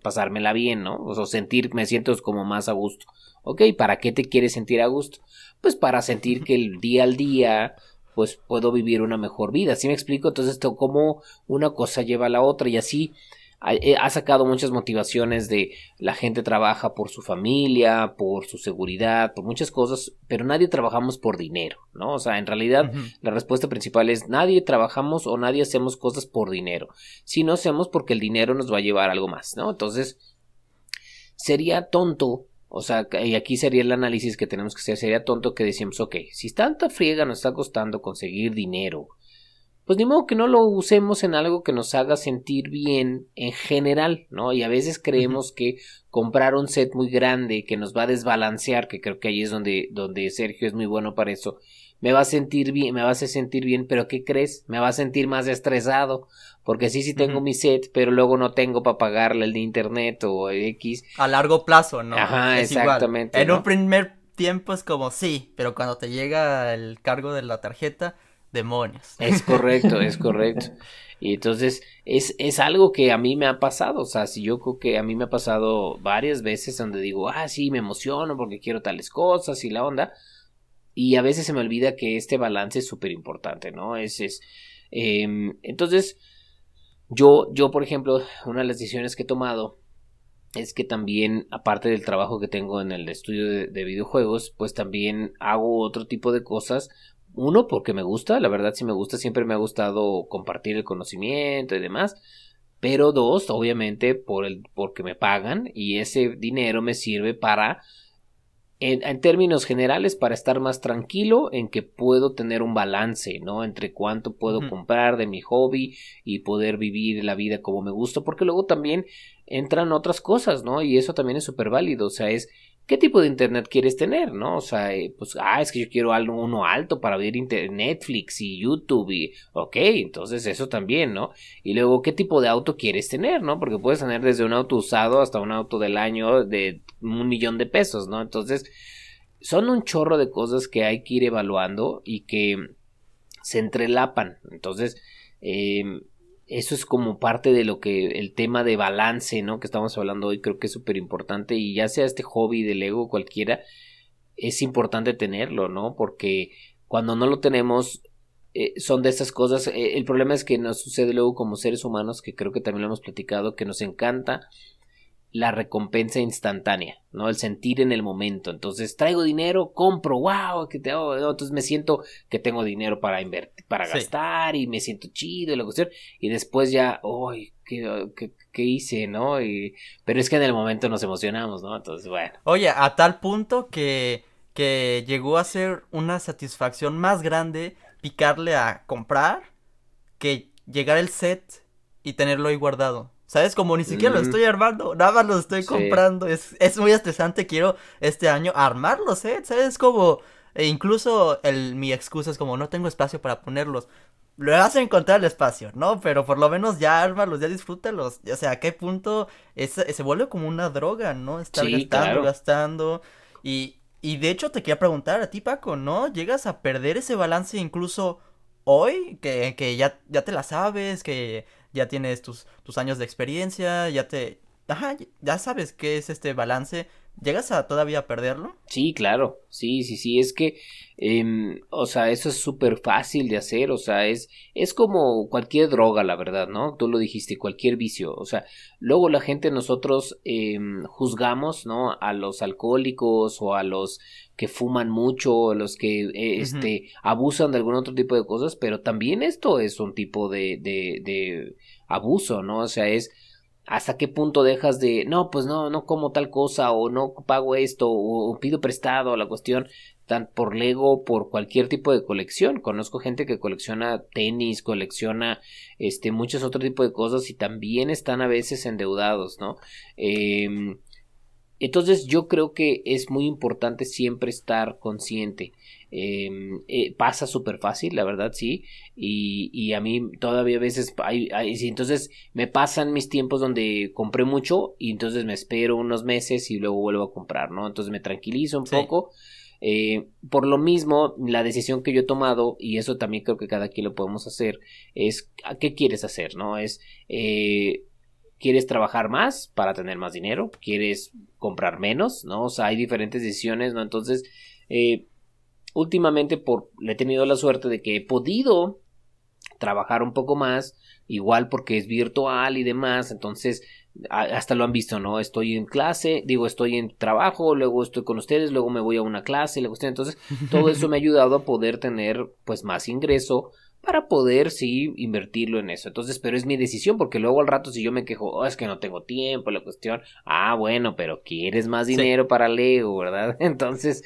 pasármela bien, ¿no? O sea, sentir, me siento como más a gusto. Ok, ¿para qué te quieres sentir a gusto? Pues para sentir que el día al día, pues puedo vivir una mejor vida. ¿Sí me explico? Entonces, esto como una cosa lleva a la otra y así eh, ha sacado muchas motivaciones de la gente trabaja por su familia, por su seguridad, por muchas cosas, pero nadie trabajamos por dinero, ¿no? O sea, en realidad la respuesta principal es nadie trabajamos o nadie hacemos cosas por dinero, si no hacemos porque el dinero nos va a llevar algo más, ¿no? Entonces, sería tonto o sea, y aquí sería el análisis que tenemos que hacer. Sería tonto que decimos, ok, si tanta friega nos está costando conseguir dinero, pues ni modo que no lo usemos en algo que nos haga sentir bien en general, ¿no? Y a veces creemos que comprar un set muy grande que nos va a desbalancear, que creo que ahí es donde, donde Sergio es muy bueno para eso, me va a sentir bien, me va a hacer sentir bien, pero ¿qué crees? Me va a sentir más estresado, porque sí, sí tengo mi set, pero luego no tengo para pagarle el de internet o X. A largo plazo, ¿no? Ajá, exactamente. En un primer tiempo es como sí, pero cuando te llega el cargo de la tarjeta, demonios. Es correcto, es correcto. Y entonces es, es algo que a mí me ha pasado, o sea, si yo creo que a mí me ha pasado varias veces donde digo, ah, sí, me emociono porque quiero tales cosas y la onda, y a veces se me olvida que este balance es súper importante, ¿no? Es, es, em, entonces, yo, yo, por ejemplo, una de las decisiones que he tomado es que también, aparte del trabajo que tengo en el estudio de, videojuegos, pues también hago otro tipo de cosas. Uno, porque me gusta, la verdad sí me gusta, siempre me ha gustado compartir el conocimiento y demás. Pero dos, obviamente, por el, porque me pagan y ese dinero me sirve para en, términos generales para estar más tranquilo en que puedo tener un balance, ¿no? Entre cuánto puedo comprar de mi hobby y poder vivir la vida como me gusta, porque luego también entran otras cosas, ¿no? Y eso también es súper válido, o sea, es qué tipo de internet quieres tener, ¿no? O sea, eh, pues, ah, es que yo quiero algo uno alto para ver Netflix y YouTube y, ok, entonces eso también, ¿no? Y luego, ¿qué tipo de auto quieres tener, ¿no? Porque puedes tener desde un auto usado hasta un auto del año de un millón de pesos, ¿no? Entonces, son un chorro de cosas que hay que ir evaluando y que se entrelapan. Entonces, eh, eso es como parte de lo que el tema de balance, ¿no? Que estamos hablando hoy, creo que es súper importante y ya sea este hobby del ego cualquiera, es importante tenerlo, ¿no? Porque cuando no lo tenemos, eh, son de esas cosas, eh, el problema es que nos sucede luego como seres humanos, que creo que también lo hemos platicado, que nos encanta la recompensa instantánea, ¿no? El sentir en el momento. Entonces, traigo dinero, compro, wow, que te entonces me siento que tengo dinero para invertir, para gastar y me siento chido y la cuestión. Y después ya, uy, ¿qué, qué, hice, no? Y, pero es que en el momento nos emocionamos, ¿no? Entonces, bueno. Oye, a tal punto que, que llegó a ser una satisfacción más grande picarle a comprar que llegar el set y tenerlo ahí guardado. ¿Sabes? Como ni siquiera lo estoy armando, nada más lo estoy comprando. Es, es muy estresante, quiero este año armarlos, ¿eh? ¿Sabes? Como, e incluso el, mi excusa es como, no tengo espacio para ponerlos. Lo vas a encontrar el espacio, ¿no? Pero por lo menos ya ármalos, ya disfrútalos. O sea, ¿a qué punto es, se vuelve como una droga, ¿no? Estar gastando, gastando. Y, y de hecho te quería preguntar a ti, Paco, ¿no? ¿Llegas a perder ese balance incluso hoy? Que, que ya, ya te la sabes, que ya tienes tus, tus años de experiencia, ya te... Ajá, ya sabes qué es este balance. ¿Llegas a todavía perderlo? Sí, claro, sí, sí, sí, es que, eh, o sea, eso es súper fácil de hacer, o sea, es, es como cualquier droga, la verdad, ¿no? Tú lo dijiste, cualquier vicio, o sea, luego la gente, nosotros eh, juzgamos, ¿no? A los alcohólicos o a los que fuman mucho, a los que, eh, este, abusan de algún otro tipo de cosas, pero también esto es un tipo de, de, de abuso, ¿no? O sea, es hasta qué punto dejas de no pues no no como tal cosa o no pago esto o, pido prestado la cuestión tan por Lego por cualquier tipo de colección conozco gente que colecciona tenis colecciona este muchos otros tipos de cosas y también están a veces endeudados no eh, entonces yo creo que es muy importante siempre estar consciente. Em, eh, pasa súper fácil, la verdad, sí. Y, y, a mí todavía a veces hay, hay, entonces me pasan mis tiempos donde compré mucho y entonces me espero unos meses y luego vuelvo a comprar, ¿no? Entonces me tranquilizo un poco. Eh, por lo mismo, la decisión que yo he tomado, y eso también creo que cada quien lo podemos hacer, es ¿qué quieres hacer? ¿No? Es eh, ¿Quieres trabajar más para tener más dinero? ¿Quieres comprar menos? ¿No? O sea, hay diferentes decisiones, ¿no? Entonces, eh, últimamente por, he tenido la suerte de que he podido trabajar un poco más, igual porque es virtual y demás, entonces hasta lo han visto, ¿no? Estoy en clase, digo, estoy en trabajo, luego estoy con ustedes, luego me voy a una clase, entonces todo eso me ha ayudado a poder tener pues más ingreso para poder sí invertirlo en eso. Entonces, pero es mi decisión porque luego al rato si yo me quejo, oh, es que no tengo tiempo, la cuestión, ah, bueno, pero quieres más dinero para Lego, ¿verdad? Entonces,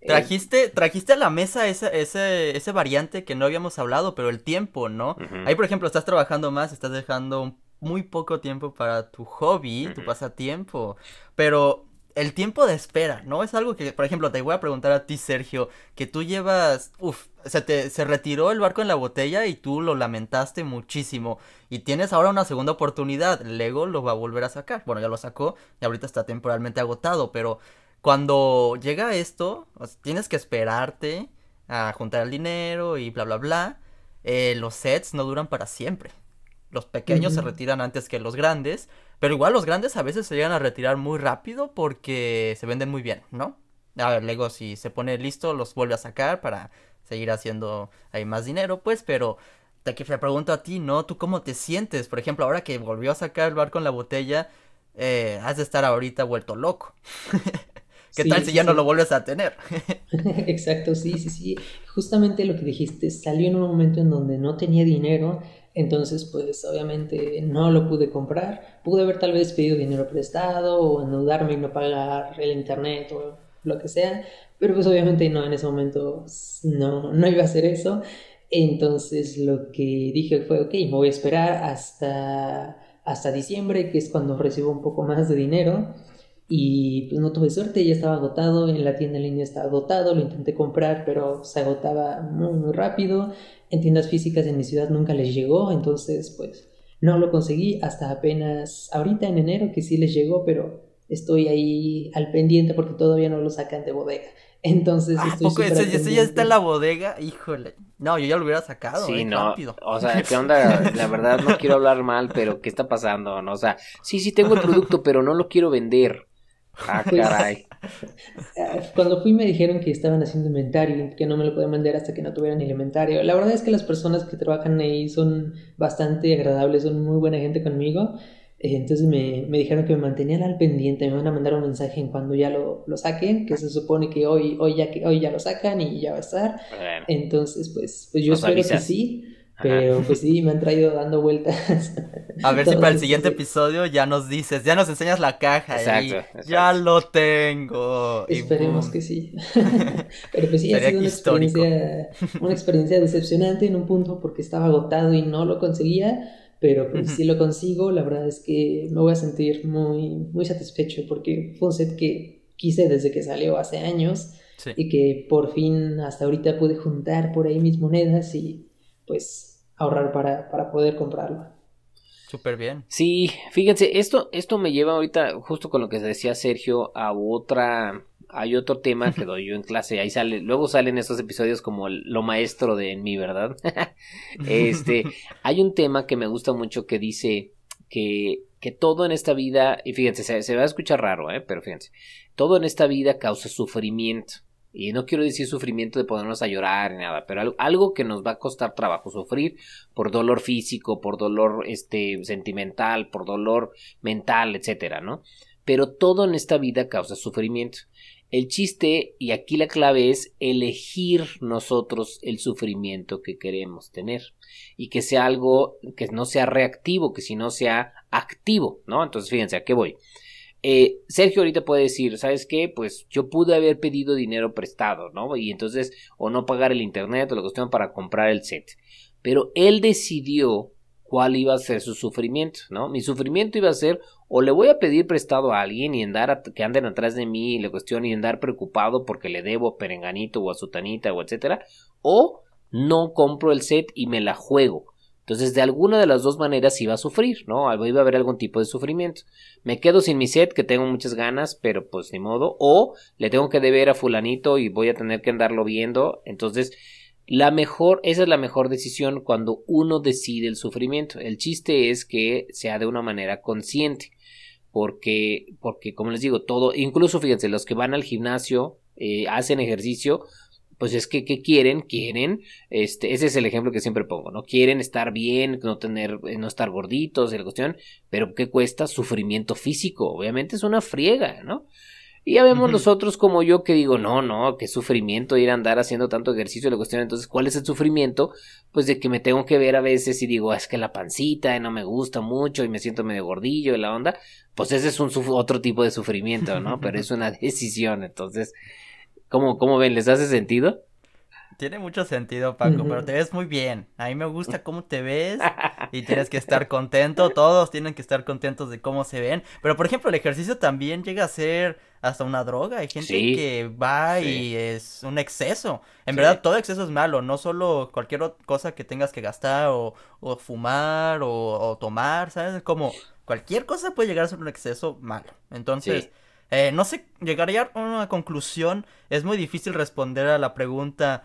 eh, trajiste trajiste a la mesa ese ese ese variante que no habíamos hablado, pero el tiempo, ¿no? Ahí, por ejemplo, estás trabajando más, estás dejando muy poco tiempo para tu hobby, tu pasatiempo, pero el tiempo de espera, ¿no? Es algo que, por ejemplo, te voy a preguntar a ti, Sergio, que tú llevas, uff, se te se retiró el barco en la botella y tú lo lamentaste muchísimo y tienes ahora una segunda oportunidad, Lego lo va a volver a sacar. Bueno, ya lo sacó y ahorita está temporalmente agotado, pero cuando llega esto, tienes que esperarte a juntar el dinero y bla bla bla. Eh, los sets no duran para siempre. Los pequeños se retiran antes que los grandes, pero igual los grandes a veces se llegan a retirar muy rápido porque se venden muy bien, ¿no? A ver, Lego si se pone listo los vuelve a sacar para seguir haciendo ahí más dinero, pues, pero te, te pregunto a ti, ¿no? ¿Tú cómo te sientes? Por ejemplo, ahora que volvió a sacar el barco en la botella, eh, has de estar ahorita vuelto loco. ¿Qué tal si ya no lo vuelves a tener? Exacto, sí, sí, sí. Justamente lo que dijiste, salió en un momento en donde no tenía dinero, entonces pues obviamente no lo pude comprar. Pude haber tal vez pedido dinero prestado o endeudarme y no pagar el internet o lo que sea, pero pues obviamente no, en ese momento no, no iba a hacer eso. Entonces lo que dije fue, ok, me voy a esperar hasta, hasta diciembre, que es cuando recibo un poco más de dinero y pues no tuve suerte, ya estaba agotado, en la tienda en línea estaba agotado, lo intenté comprar, pero se agotaba muy, muy rápido. En tiendas físicas en mi ciudad nunca les llegó, entonces pues no lo conseguí hasta apenas ahorita en enero que sí les llegó, pero estoy ahí al pendiente porque todavía no lo sacan de bodega. Entonces, ¿A poco ese, ya está en la bodega? Híjole. No, yo ya lo hubiera sacado. Sí, eh, no. O sea, ¿qué onda? La verdad, no quiero hablar mal, pero ¿qué está pasando? No, o sea, sí, sí tengo el producto, pero no lo quiero vender. Ah, pues, caray. Cuando fui me dijeron que estaban haciendo inventario, que no me lo podían vender hasta que no tuvieran el inventario. La verdad es que las personas que trabajan ahí son bastante agradables, son muy buena gente conmigo. Eh, entonces me, me dijeron que me mantenían al pendiente, me van a mandar un mensaje en cuando ya lo, lo saquen, que se supone que hoy, hoy, ya, que hoy ya lo sacan y ya va a estar. Entonces, pues, pues yo espero que sí. Pero pues sí, me han traído dando vueltas. A ver si para el siguiente episodio ya nos dices, ya nos enseñas la caja. Exacto, Ya lo tengo. Esperemos que sí. Pero pues sí, ha sido una experiencia, una experiencia decepcionante en un punto porque estaba agotado y no lo conseguía. Pero pues si lo consigo, la verdad es que me voy a sentir muy, muy satisfecho porque fue un set que quise desde que salió hace años. Y que por fin hasta ahorita pude juntar por ahí mis monedas y pues ahorrar para, para poder comprarlo. Súper bien. Sí, fíjense, esto, esto me lleva ahorita, justo con lo que decía Sergio, a otra, hay otro tema que doy yo en clase, ahí sale, luego salen estos episodios como lo maestro de en mí, ¿verdad? este, hay un tema que me gusta mucho que dice que, que todo en esta vida, y fíjense, se, se va a escuchar raro, ¿eh? pero fíjense, todo en esta vida causa sufrimiento. Y no quiero decir sufrimiento de ponernos a llorar ni nada, pero algo que nos va a costar trabajo sufrir por dolor físico, por dolor este sentimental, por dolor mental, etcétera, ¿no? Pero todo en esta vida causa sufrimiento. El chiste, y aquí la clave es elegir nosotros el sufrimiento que queremos tener. Y que sea algo que no sea reactivo, que si no sea activo, ¿no? Entonces, fíjense, ¿a qué voy? Eh, Sergio ahorita puede decir, ¿sabes qué? Pues yo pude haber pedido dinero prestado, ¿no? Y entonces, o no pagar el internet o la cuestión para comprar el set. Pero él decidió cuál iba a ser su sufrimiento, ¿no? Mi sufrimiento iba a ser o le voy a pedir prestado a alguien y andar que anden atrás de mí y la cuestión y andar preocupado porque le debo a Perenganito o a Sutanita o etcétera, o no compro el set y me la juego. Entonces, de alguna de las dos maneras iba a sufrir, ¿no? Iba a haber algún tipo de sufrimiento. Me quedo sin mi set, que tengo muchas ganas, pero pues ni modo. O le tengo que deber a fulanito y voy a tener que andarlo viendo. Entonces, la mejor, esa es la mejor decisión cuando uno decide el sufrimiento. El chiste es que sea de una manera consciente. Porque, porque, como les digo, todo, incluso fíjense, los que van al gimnasio, eh, hacen ejercicio, pues es que ¿qué quieren? Quieren, este, ese es el ejemplo que siempre pongo, ¿no? Quieren estar bien, no tener, eh, no estar gorditos, la cuestión, pero ¿qué cuesta? Sufrimiento físico, obviamente es una friega, ¿no? Y ya vemos nosotros como yo que digo, no, no, qué sufrimiento ir a andar haciendo tanto ejercicio, la cuestión, entonces, ¿cuál es el sufrimiento? Pues de que me tengo que ver a veces y digo, es que la pancita no me gusta mucho y me siento medio gordillo y la onda, pues ese es un otro tipo de sufrimiento, ¿no? Pero es una decisión, entonces, ¿Cómo, ¿Cómo ven? ¿Les hace sentido? Tiene mucho sentido, Paco, pero te ves muy bien. A mí me gusta cómo te ves y tienes que estar contento. Todos tienen que estar contentos de cómo se ven. Pero, por ejemplo, el ejercicio también llega a ser hasta una droga. Hay gente que va y es un exceso. En verdad, todo exceso es malo. No solo cualquier cosa que tengas que gastar o, fumar o, tomar, ¿sabes? Como cualquier cosa puede llegar a ser un exceso malo. Entonces... Eh, no sé, llegaría a una conclusión. Es muy difícil responder a la pregunta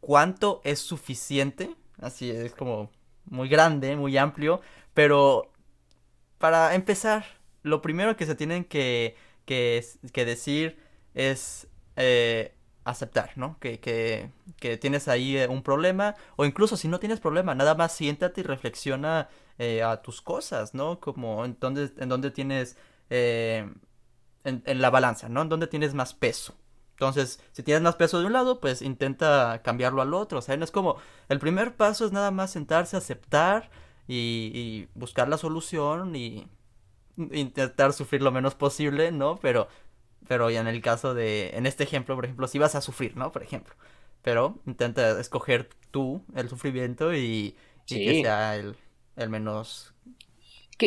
cuánto es suficiente. Así es como muy grande, muy amplio. Pero para empezar, lo primero que se tienen que, que, decir es eh, aceptar, ¿no? Que, que, que, tienes ahí eh, un problema. O incluso si no tienes problema, nada más siéntate y reflexiona eh, a tus cosas, ¿no? Como en dónde, en dónde tienes... en, en, la balanza, ¿no? En dónde tienes más peso. Entonces, si tienes más peso de un lado, pues intenta cambiarlo al otro. O sea, no es como, el primer paso es nada más sentarse, aceptar y, buscar la solución y intentar sufrir lo menos posible, ¿no? Pero, pero ya en el caso de, en este ejemplo, por ejemplo, si vas a sufrir, ¿no? Por ejemplo. Pero intenta escoger tú el sufrimiento y, que sea el, menos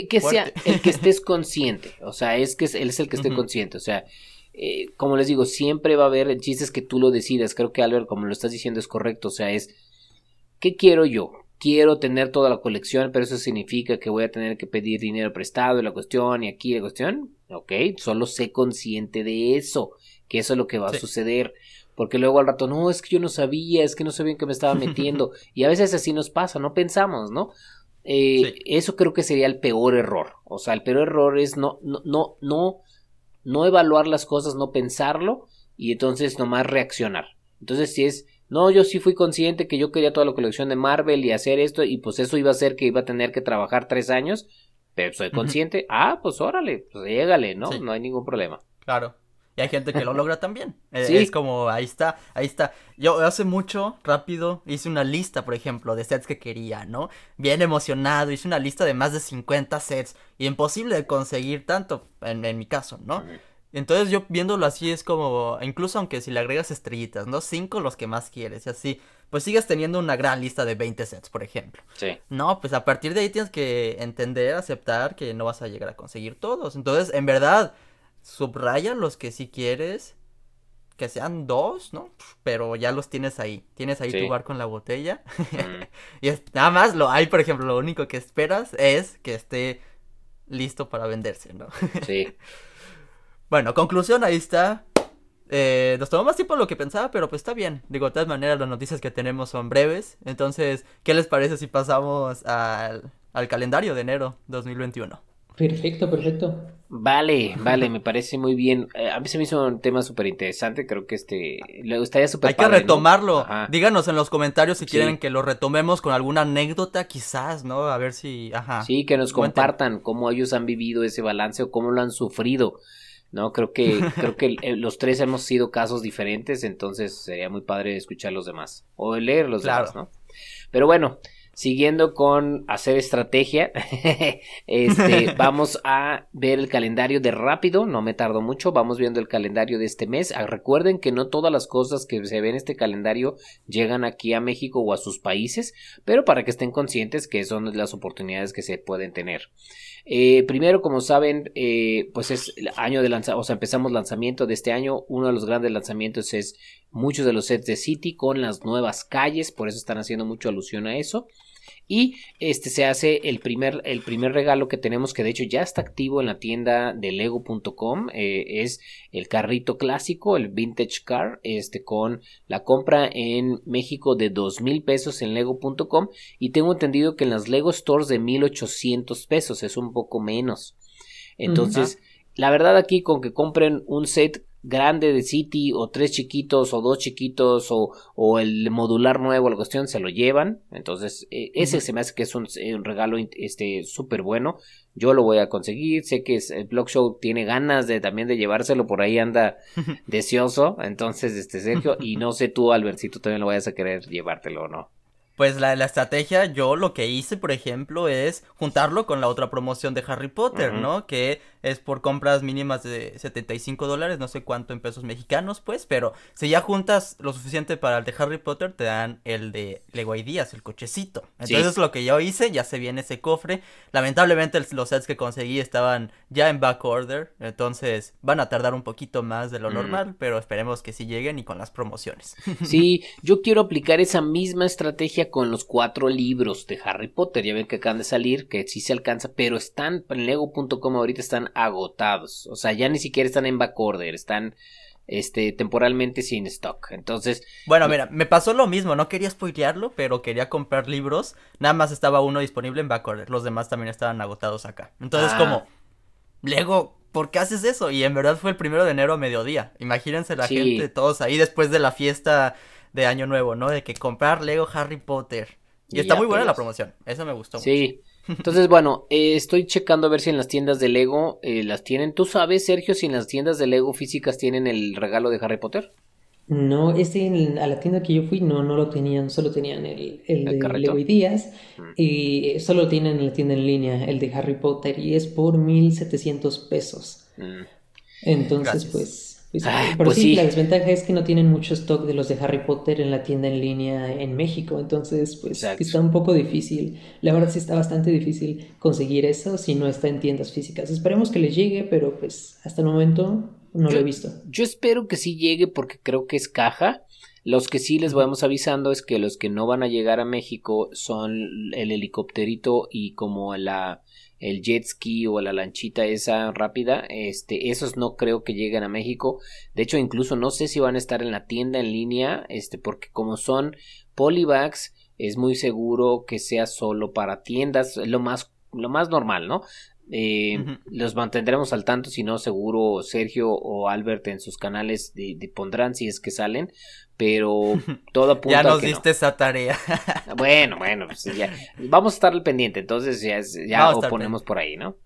que, sea el que estés consciente, o sea, es que él es el que esté consciente, o sea, eh, como les digo, siempre va a haber chistes que tú lo decidas. Creo que Albert, como lo estás diciendo, es correcto. O sea, es, ¿qué quiero yo? Quiero tener toda la colección, pero eso significa que voy a tener que pedir dinero prestado y la cuestión y aquí la cuestión. Ok, solo sé consciente de eso, que eso es lo que va a suceder. Porque luego al rato, no, es que yo no sabía, es que no sabía en qué me estaba metiendo. y a veces así nos pasa, no pensamos, ¿no? Eh, eso creo que sería el peor error. O sea, el peor error es no, no, no, no no evaluar las cosas, no pensarlo y entonces nomás reaccionar. Entonces si es, no, yo sí fui consciente que yo quería toda la colección de Marvel y hacer esto y pues eso iba a ser que iba a tener que trabajar tres años, pero soy consciente, ah, pues órale, pues llégale, ¿no? No hay ningún problema. Claro. Y hay gente que lo logra también. Es como, ahí está, ahí está. Yo hace mucho, rápido, hice una lista, por ejemplo, de sets que quería, ¿no? Bien emocionado, hice una lista de más de 50 sets. Y imposible de conseguir tanto, en, mi caso, ¿no? Entonces yo viéndolo así es como, incluso aunque si le agregas estrellitas, ¿no? Cinco los que más quieres y así, pues sigues teniendo una gran lista de 20 sets, por ejemplo. Sí. No, pues a partir de ahí tienes que entender, aceptar que no vas a llegar a conseguir todos. Entonces, en verdad subraya los que si quieres, que sean dos, ¿no? Pero ya los tienes ahí. Tienes ahí tu bar con la botella. y nada más lo hay, por ejemplo, lo único que esperas es que esté listo para venderse, ¿no? sí. Bueno, conclusión, ahí está. Eh, nos tomó más tiempo de lo que pensaba, pero pues está bien. Digo, de todas maneras, las noticias que tenemos son breves. Entonces, ¿qué les parece si pasamos al, al calendario de enero 2021? Perfecto, perfecto. Vale, vale, me parece muy bien. Eh, a mí se me hizo un tema súper interesante, creo que este, le gustaría súper Hay que retomarlo. Díganos en los comentarios si quieren que lo retomemos con alguna anécdota, quizás, ¿no? A ver si, ajá. Sí, que nos compartan cómo ellos han vivido ese balance o cómo lo han sufrido. No, creo que, creo que los tres hemos sido casos diferentes, entonces sería muy padre escuchar los demás o leer los demás, ¿no? Pero bueno, Siguiendo con hacer estrategia, este, vamos a ver el calendario de rápido, no me tardo mucho, vamos viendo el calendario de este mes. Ah, recuerden que no todas las cosas que se ven en este calendario llegan aquí a México o a sus países, pero para que estén conscientes que son las oportunidades que se pueden tener. Eh, primero, como saben, eh, pues es el año de lanzamiento, o sea, empezamos lanzamiento de este año. Uno de los grandes lanzamientos es muchos de los sets de City con las nuevas calles, por eso están haciendo mucho alusión a eso. Y este se hace el primer, el primer regalo que tenemos, que de hecho ya está activo en la tienda de lego.com. Eh, es el carrito clásico, el vintage car, este con la compra en México de dos mil pesos en lego.com. Y tengo entendido que en las Lego Stores de 1800 pesos es un poco menos. Entonces, la verdad aquí con que compren un set grande de City o tres chiquitos o dos chiquitos o, o el modular nuevo, la cuestión, se lo llevan. Entonces, e, ese se me hace que es un, eh, un regalo este súper bueno. Yo lo voy a conseguir. Sé que el Blog Show tiene ganas de también de llevárselo. Por ahí anda deseoso. Entonces, este Sergio, y no sé tú, Albert, si tú también lo vayas a querer llevártelo o no. Pues la, la, estrategia, yo lo que hice, por ejemplo, es juntarlo con la otra promoción de Harry Potter, ¿no? Que es por compras mínimas de 75 dólares, no sé cuánto en pesos mexicanos, pues, pero si ya juntas lo suficiente para el de Harry Potter, te dan el de Lego Ideas, el cochecito. Entonces lo que yo hice, ya se viene ese cofre. Lamentablemente los sets que conseguí estaban ya en back order, entonces van a tardar un poquito más de lo normal, pero esperemos que sí lleguen y con las promociones. Sí, yo quiero aplicar esa misma estrategia con los cuatro libros de Harry Potter. Ya ven que acaban de salir, que sí se alcanza, pero están en lego.com ahorita están agotados. O sea, ya ni siquiera están en backorder, están este temporalmente sin stock. Entonces, bueno, mira, me pasó lo mismo, no quería spoilearlo, pero quería comprar libros, nada más estaba uno disponible en backorder, los demás también estaban agotados acá. Entonces, ah. como Lego, ¿por qué haces eso? Y en verdad fue el primero de enero a mediodía. Imagínense la gente todos ahí después de la fiesta de Año Nuevo, ¿no? De que comprar Lego Harry Potter. Y, está muy buena la promoción, eso me gustó sí. Entonces, bueno, eh, estoy checando a ver si en las tiendas de Lego eh, las tienen. ¿Tú sabes, Sergio, si en las tiendas de Lego físicas tienen el regalo de Harry Potter? No, este a la tienda que yo fui no, no lo tenían, solo tenían el, el, de Lego y Díaz mm. y solo tienen en la tienda en línea el de Harry Potter y es por 1700 pesos. Mm. Entonces, pues, ah, pero pues sí, la desventaja es que no tienen mucho stock de los de Harry Potter en la tienda en línea en México, entonces pues está un poco difícil. La verdad sí está bastante difícil conseguir eso si no está en tiendas físicas. Esperemos que les llegue, pero pues hasta el momento no lo he visto. Yo espero que sí llegue porque creo que es caja. Los que sí les vamos avisando es que los que no van a llegar a México son el helicópterito y como la el jet ski o la lanchita esa rápida, este, esos no creo que lleguen a México. De hecho, incluso no sé si van a estar en la tienda en línea, este, porque como son polybags, es muy seguro que sea solo para tiendas, lo más, lo más normal, ¿no? Eh, los mantendremos al tanto, si no, seguro Sergio o Albert en sus canales de, pondrán si es que salen, pero todo apunta Ya nos diste esa tarea. bueno, bueno, pues ya, vamos a estar al pendiente, entonces ya, ya lo ponemos por ahí, ¿no?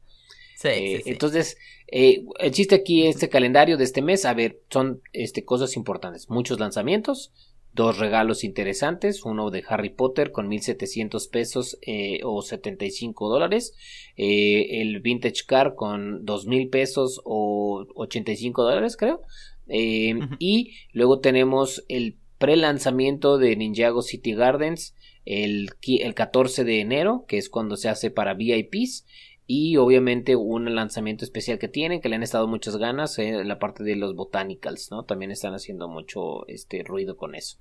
Sí, eh, sí, Entonces, eh, el chiste aquí, este calendario de este mes, a ver, son este, cosas importantes, muchos lanzamientos, dos regalos interesantes, uno de Harry Potter con 1700 pesos eh, o 75 dólares, eh, el Vintage Car con 2000 pesos o 85 dólares creo, eh, y luego tenemos el pre-lanzamiento de Ninjago City Gardens el, el 14 de enero, que es cuando se hace para VIPs, y obviamente un lanzamiento especial que tienen que le han estado muchas ganas en la parte de los botanicals no también están haciendo mucho este ruido con eso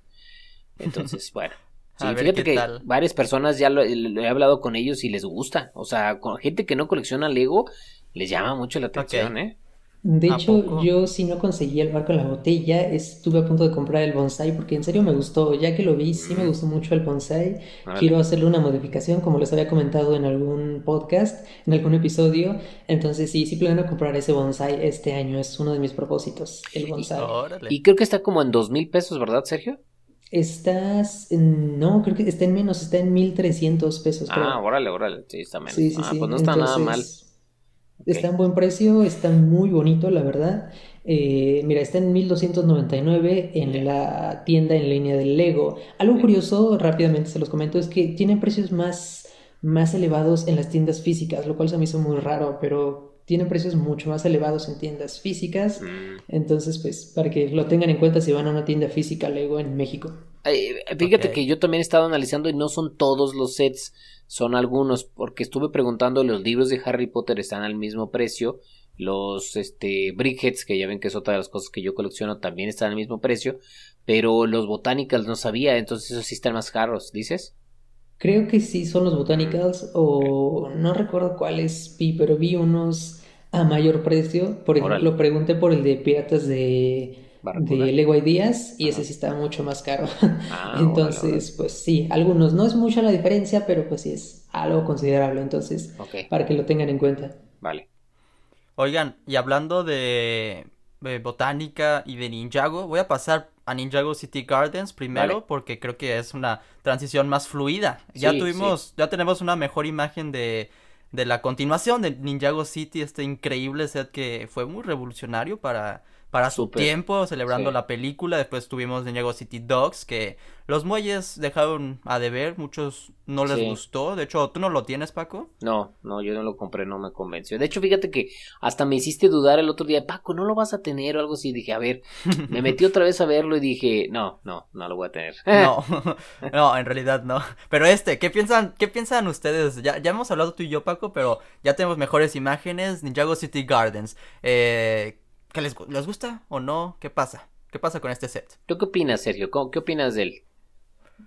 entonces, bueno. Sí, fíjate que varias personas ya lo, he hablado con ellos y les gusta. O sea, con gente que no colecciona Lego, les llama mucho la atención, ¿eh? De hecho, yo si no conseguí el barco en la botella, estuve a punto de comprar el bonsai porque en serio me gustó. Ya que lo vi, sí me gustó mucho el bonsai. Quiero hacerle una modificación, como les había comentado en algún podcast, en algún episodio. Entonces sí, sí planeo comprar ese bonsai este año. Es uno de mis propósitos, el bonsai. Y, y creo que está como en dos mil pesos, ¿verdad, Sergio? Estás, no, creo que está en menos, está en 1300 pesos. Ah, órale, órale, sí, está menos. Sí, sí, ah, pues no está nada mal. Está en buen precio, está muy bonito, la verdad. Eh, mira, está en 1299 en la tienda en línea del Lego. Algo curioso, rápidamente se los comento, es que tienen precios más, más elevados en las tiendas físicas, lo cual se me hizo muy raro, pero tienen precios mucho más elevados en tiendas físicas. Mm. Entonces, pues, para que lo tengan en cuenta si van a una tienda física Lego en México. fíjate que yo también he estado analizando y no son todos los sets, son algunos, porque estuve preguntando, los libros de Harry Potter están al mismo precio, los este brickheads, que ya ven que es otra de las cosas que yo colecciono, también están al mismo precio, pero los botanicals no sabía, entonces esos sí están más caros, ¿dices? Creo que sí son los Botanicals o no recuerdo cuáles vi, pero vi unos a mayor precio. Por ejemplo, pregunté por el de Piratas de, de Lego Ideas y ese sí estaba mucho más caro. Ah, entonces, pues sí, algunos. No es mucha la diferencia, pero pues sí es algo considerable. Entonces, para que lo tengan en cuenta. Vale. Oigan, y hablando de, botánica y de Ninjago, voy a pasar a Ninjago City Gardens primero porque creo que es una transición más fluida. ya tuvimos, ya tenemos una mejor imagen de, de la continuación de Ninjago City, este increíble set que fue muy revolucionario para, para su tiempo, celebrando la película. Después tuvimos Ninjago City Dogs, que los muelles dejaron a deber, muchos no les gustó. De hecho, ¿tú no lo tienes, Paco? No, no, yo no lo compré, no me convenció. De hecho, fíjate que hasta me hiciste dudar el otro día, Paco, ¿no lo vas a tener o algo así? Dije, a ver, me metí otra vez a verlo y dije, no, no, no lo voy a tener. no, no, en realidad no. Pero este, ¿qué piensan, qué piensan ustedes? Ya, ya hemos hablado tú y yo, Paco, pero ya tenemos mejores imágenes. Ninjago City Gardens. Eh, ¿qué les, les gusta o no? ¿Qué pasa? ¿Qué pasa con este set? ¿Tú qué opinas, Sergio? ¿Qué opinas de él?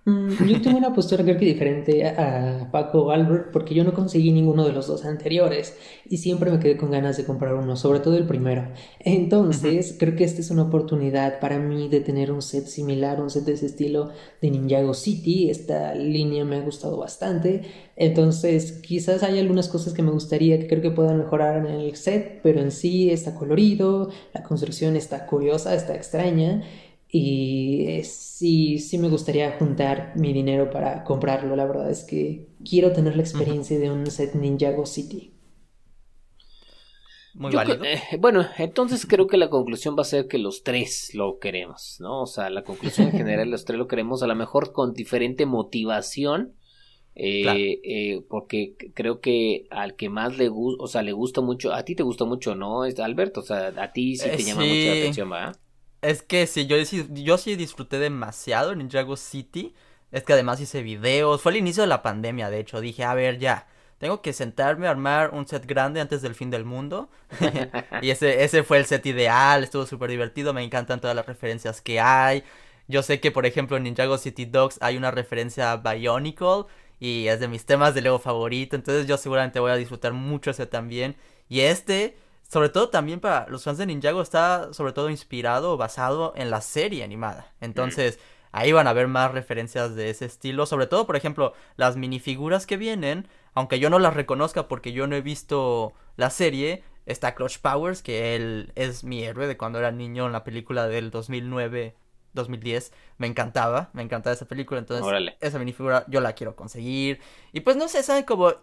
Mm, yo tengo una postura creo que diferente a Paco o Albert porque yo no conseguí ninguno de los dos anteriores y siempre me quedé con ganas de comprar uno, sobre todo el primero. Entonces, creo que esta es una oportunidad para mí de tener un set similar, un set de ese estilo de Ninjago City. Esta línea me ha gustado bastante. Entonces, quizás hay algunas cosas que me gustaría que creo que puedan mejorar en el set, pero en sí está colorido, la construcción está curiosa, está extraña. Y eh, sí, sí me gustaría juntar mi dinero para comprarlo. La verdad es que quiero tener la experiencia de un set Ninjago City. Muy válido. Eh, bueno, entonces creo que la conclusión va a ser que los tres lo queremos, ¿no? O sea, la conclusión en general, los tres lo queremos, a lo mejor con diferente motivación. Eh, porque creo que al que más le gusta, o sea, le gusta mucho, a ti te gusta mucho, ¿no? Alberto, o sea, a ti sí te llama mucho la atención, ¿va? Es que sí, yo, yo sí disfruté demasiado en Ninjago City. Es que además hice videos. Fue el inicio de la pandemia, de hecho. Dije, a ver, ya. Tengo que sentarme a armar un set grande antes del fin del mundo. y ese, ese fue el set ideal. Estuvo súper divertido. Me encantan todas las referencias que hay. Yo sé que, por ejemplo, en Ninjago City Dogs hay una referencia a Bionicle. Y es de mis temas de Lego favorito. Entonces yo seguramente voy a disfrutar mucho ese también. Y este sobre todo también para los fans de Ninjago está sobre todo inspirado o basado en la serie animada. Entonces, ahí van a ver más referencias de ese estilo. Sobre todo, por ejemplo, las minifiguras que vienen, aunque yo no las reconozca porque yo no he visto la serie, está Clutch Powers, que él es mi héroe de cuando era niño en la película del 2009. 2010, me encantaba, me encantaba esa película, entonces esa minifigura yo la quiero conseguir. Y pues no sé, saben como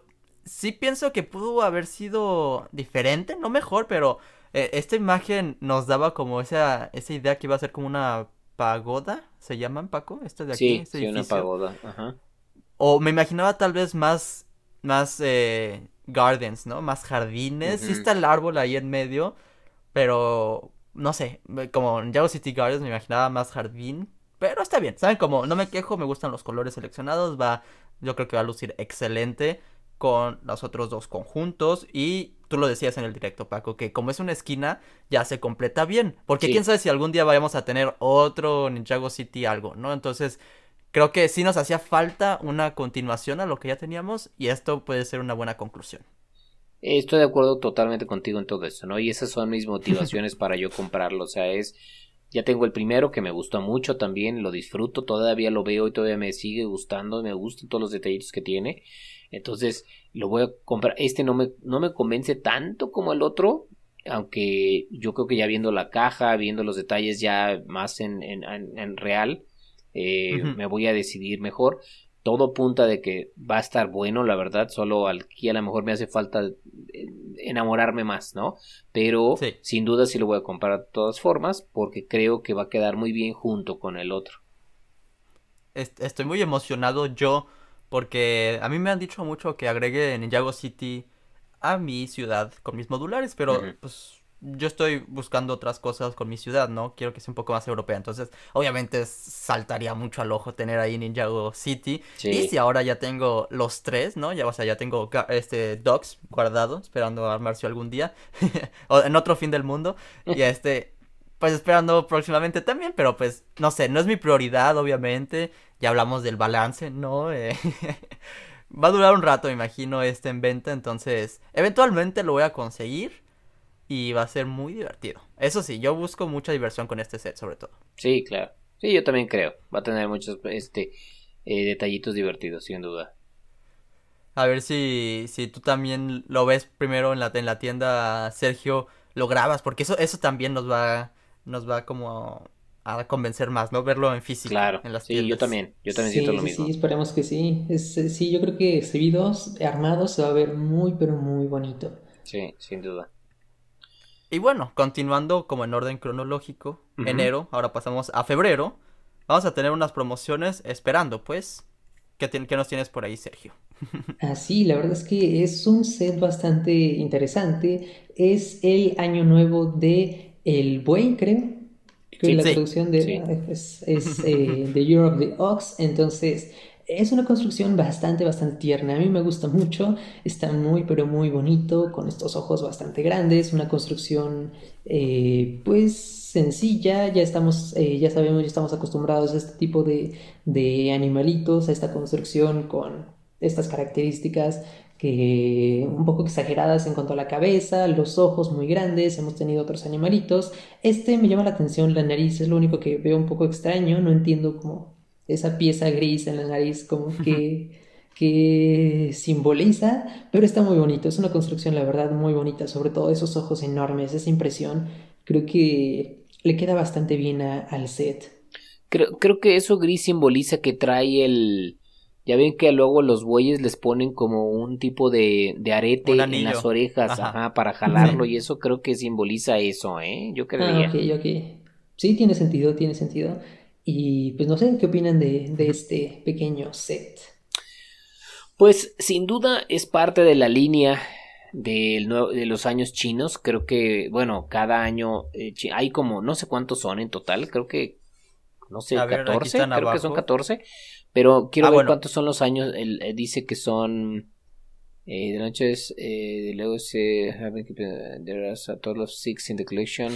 sí pienso que pudo haber sido diferente, no mejor, pero eh, esta imagen nos daba como esa, esa idea que iba a ser como una pagoda, ¿se llaman Paco? Este de aquí, sí, este sí, una pagoda, ajá. O me imaginaba tal vez más, más eh, gardens, ¿no? Más jardines, sí está el árbol ahí en medio, pero no sé, como en Yago City Gardens me imaginaba más jardín, pero está bien, ¿saben? Como no me quejo, me gustan los colores seleccionados, va, yo creo que va a lucir excelente con los otros dos conjuntos y tú lo decías en el directo Paco que como es una esquina ya se completa bien porque quién sabe si algún día vayamos a tener otro Ninjago City algo no entonces creo que sí nos hacía falta una continuación a lo que ya teníamos y esto puede ser una buena conclusión. Estoy de acuerdo totalmente contigo en todo eso no y esas son mis motivaciones para yo comprarlo o sea es ya tengo el primero que me gustó mucho también, lo disfruto, todavía lo veo y todavía me sigue gustando, me gustan todos los detallitos que tiene. Entonces lo voy a comprar. Este no me, no me convence tanto como el otro, aunque yo creo que ya viendo la caja, viendo los detalles ya más en, en, en real, eh, me voy a decidir mejor. Todo apunta de que va a estar bueno, la verdad, solo aquí a lo mejor me hace falta eh, enamorarme más, ¿no? Pero sin duda sí lo voy a comprar de todas formas porque creo que va a quedar muy bien junto con el otro. Estoy muy emocionado yo porque a mí me han dicho mucho que agregue Ninjago City a mi ciudad con mis modulares, pero pues yo estoy buscando otras cosas con mi ciudad, ¿no? Quiero que sea un poco más europea. Entonces, obviamente saltaría mucho al ojo tener ahí Ninjago City. Y si ahora ya tengo los tres, ¿no? Ya, o sea, ya tengo este Dogs guardado, esperando armarse algún día. o en otro fin del mundo. Y este, pues esperando próximamente también, pero pues, no sé, no es mi prioridad, obviamente ya hablamos del balance, ¿no? Eh, va a durar un rato, me imagino, este en venta, entonces eventualmente lo voy a conseguir y va a ser muy divertido. Eso sí, yo busco mucha diversión con este set, sobre todo. Sí, claro. Sí, yo también creo. Va a tener muchos este eh, detallitos divertidos, sin duda. A ver si, si tú también lo ves primero en la, en la tienda, Sergio, lo grabas, porque eso, eso también nos va, nos va como a convencer más, ¿no? Verlo en físico. Claro, en las sí, yo también, yo también siento lo mismo. Sí, esperemos que sí. Es, sí, yo creo que Exhibidos armados se va a ver muy, pero muy bonito. Sí, sin duda. Y bueno, continuando como en orden cronológico, enero, ahora pasamos a febrero, vamos a tener unas promociones esperando, pues. ¿Qué, ¿Qué, nos tienes por ahí, Sergio? Ah, sí, la verdad es que es un set bastante interesante. Es el año nuevo de El Buey, creo. Que la traducción de, es, es eh, The Year of the Ox. Entonces, es una construcción bastante, bastante tierna. A mí me gusta mucho. Está muy, pero muy bonito, con estos ojos bastante grandes. Una construcción, eh, pues, sencilla. Ya estamos, eh, ya sabemos, ya estamos acostumbrados a este tipo de, de animalitos, a esta construcción con estas características que un poco exageradas en cuanto a la cabeza, los ojos muy grandes, hemos tenido otros animalitos. Este me llama la atención, la nariz es lo único que veo un poco extraño, no entiendo cómo esa pieza gris en la nariz como que, que simboliza, pero está muy bonito, es una construcción la verdad muy bonita, sobre todo esos ojos enormes, esa impresión, creo que le queda bastante bien al set. Creo, creo que eso gris simboliza que trae el... Ya ven que luego los bueyes les ponen como un tipo de, de arete en las orejas para jalarlo y eso creo que simboliza eso, ¿eh? Yo creía. Ah, ok, ok. Sí, tiene sentido, tiene sentido. Y pues no sé, ¿qué opinan de, este pequeño set? Pues sin duda es parte de la línea de los años chinos. Creo que, bueno, cada año eh, hay como, no sé cuántos son en total, creo que, no sé, 14, creo que son 14. Pero quiero ah, ver cuántos son los años. Él, eh, dice que son. Eh, de noche es. Eh, luego se. There are a total of six in the collection.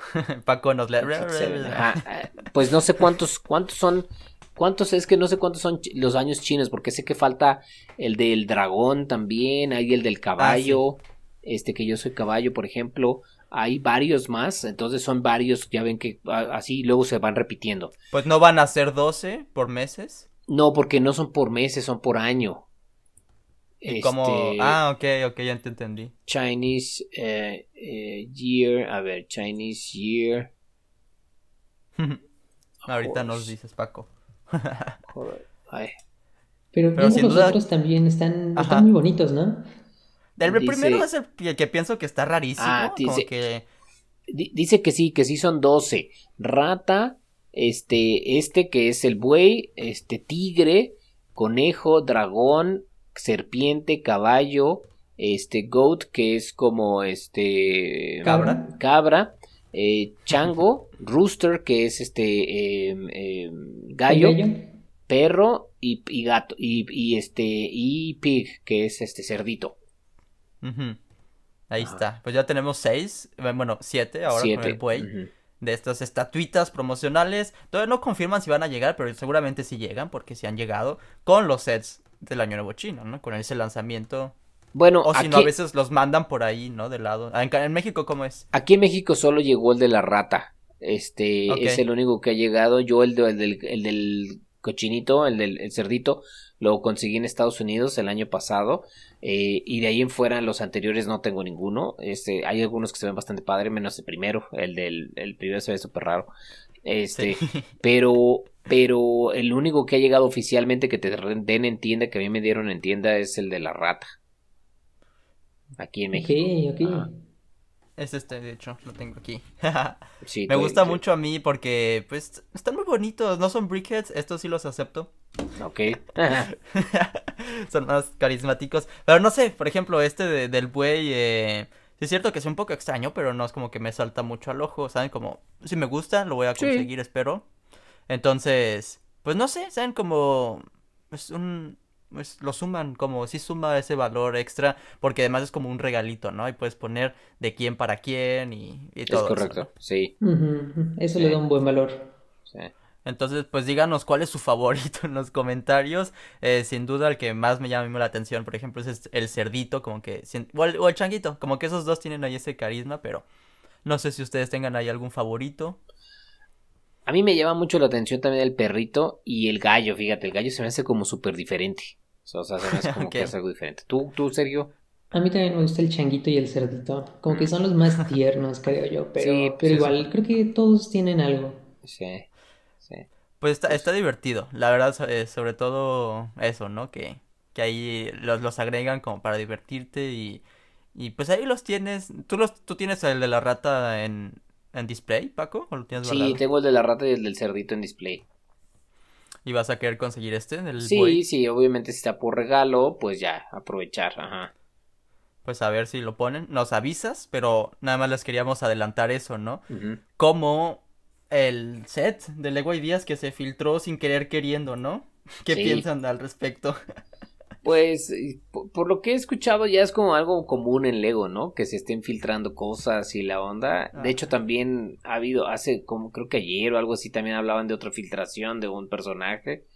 Paco nos le... Pues no sé cuántos, cuántos son, cuántos es que no sé cuántos son los años chinos, porque sé que falta el del dragón también, hay el del ah, caballo, este que yo soy caballo, por ejemplo, hay varios más, entonces son varios, ya ven que así luego se van repitiendo. Pues no van a ser 12 por meses. No, porque no son por meses, son por año. Como, este, ah, ok, ok, ya te entendí. Chinese eh, eh, Year, a ver, Chinese Year. Ahorita nos dices, Paco. Pero, Pero los otros también están, están, muy bonitos, ¿no? El primero es el que pienso que está rarísimo. Ah, dice, que... dice que sí, que sí son 12. Rata, este, este que es el buey, este tigre, conejo, dragón, serpiente, caballo, este goat que es como este cabra, cabra, eh, chango, rooster que es este em, em, gallo, perro y, gato y, este y pig que es este cerdito. Ahí está. Pues ya tenemos seis, eh, bueno siete ahora con el buey. De estas estatuitas promocionales. Todavía no confirman si van a llegar, pero seguramente sí llegan, porque sí han llegado con los sets del Año Nuevo Chino, ¿no? Con ese lanzamiento. Bueno, o si no, a veces los mandan por ahí, ¿no? De lado. Ah, en, México, ¿cómo es? Aquí en México solo llegó el de la rata. Este es el único que ha llegado. Yo, el, del, el del cochinito, el del cerdito, lo conseguí en Estados Unidos el año pasado. Eh, y de ahí en fuera, los anteriores no tengo ninguno. Este, hay algunos que se ven bastante padre, menos el primero. El del el primero se ve súper raro. Este, pero, pero el único que ha llegado oficialmente que te den en tienda, que a mí me dieron en tienda, es el de la rata. Aquí en México. Es este, de hecho, lo tengo aquí. me gusta mucho a mí porque, pues, están muy bonitos. No son brickheads, estos sí los acepto. Ok. son más carismáticos. Pero no sé, por ejemplo, este del buey, eh, es cierto que es un poco extraño, pero no es como que me salta mucho al ojo, ¿saben? Como, si me gusta, lo voy a conseguir, espero. Entonces, pues no sé, ¿saben? Como, es un, pues lo suman, como si suma ese valor extra, porque además es como un regalito, ¿no? Y puedes poner de quién para quién y, todo. Es correcto, sí. Eso le da un buen valor. Sí. Entonces, pues díganos cuál es su favorito en los comentarios. Eh, sin duda, el que más me llama la atención, por ejemplo, es el cerdito, como que. O el, changuito, como que esos dos tienen ahí ese carisma, pero no sé si ustedes tengan ahí algún favorito. A mí me llama mucho la atención también el perrito y el gallo, fíjate, el gallo se me hace como súper diferente. O sea, como que es algo diferente. ¿Tú, tú, Sergio? A mí también me gusta el changuito y el cerdito. Como que son los más tiernos, creo yo. Pero, pero pues igual, creo que todos tienen algo. Sí. Pues está, está divertido, la verdad, eh, sobre todo eso, ¿no? Que, que ahí los, los agregan como para divertirte y, Y pues ahí los tienes. ¿Tú, los, tú tienes el de la rata en, en display, Paco? ¿O lo tienes sí, tengo el de la rata y el del cerdito en display. ¿Y vas a querer conseguir este? sí, sí, obviamente si está por regalo, pues ya, aprovechar, ajá. Pues a ver si lo ponen. Nos avisas, pero nada más les queríamos adelantar eso, ¿no? Como el set de Lego Ideas que se filtró sin querer queriendo, ¿no? ¿Qué piensan al respecto? Pues por, lo que he escuchado ya es como algo común en Lego, ¿no? Que se estén filtrando cosas y la onda. De hecho también ha habido, hace como creo que ayer o algo así también hablaban de otra filtración de un personaje.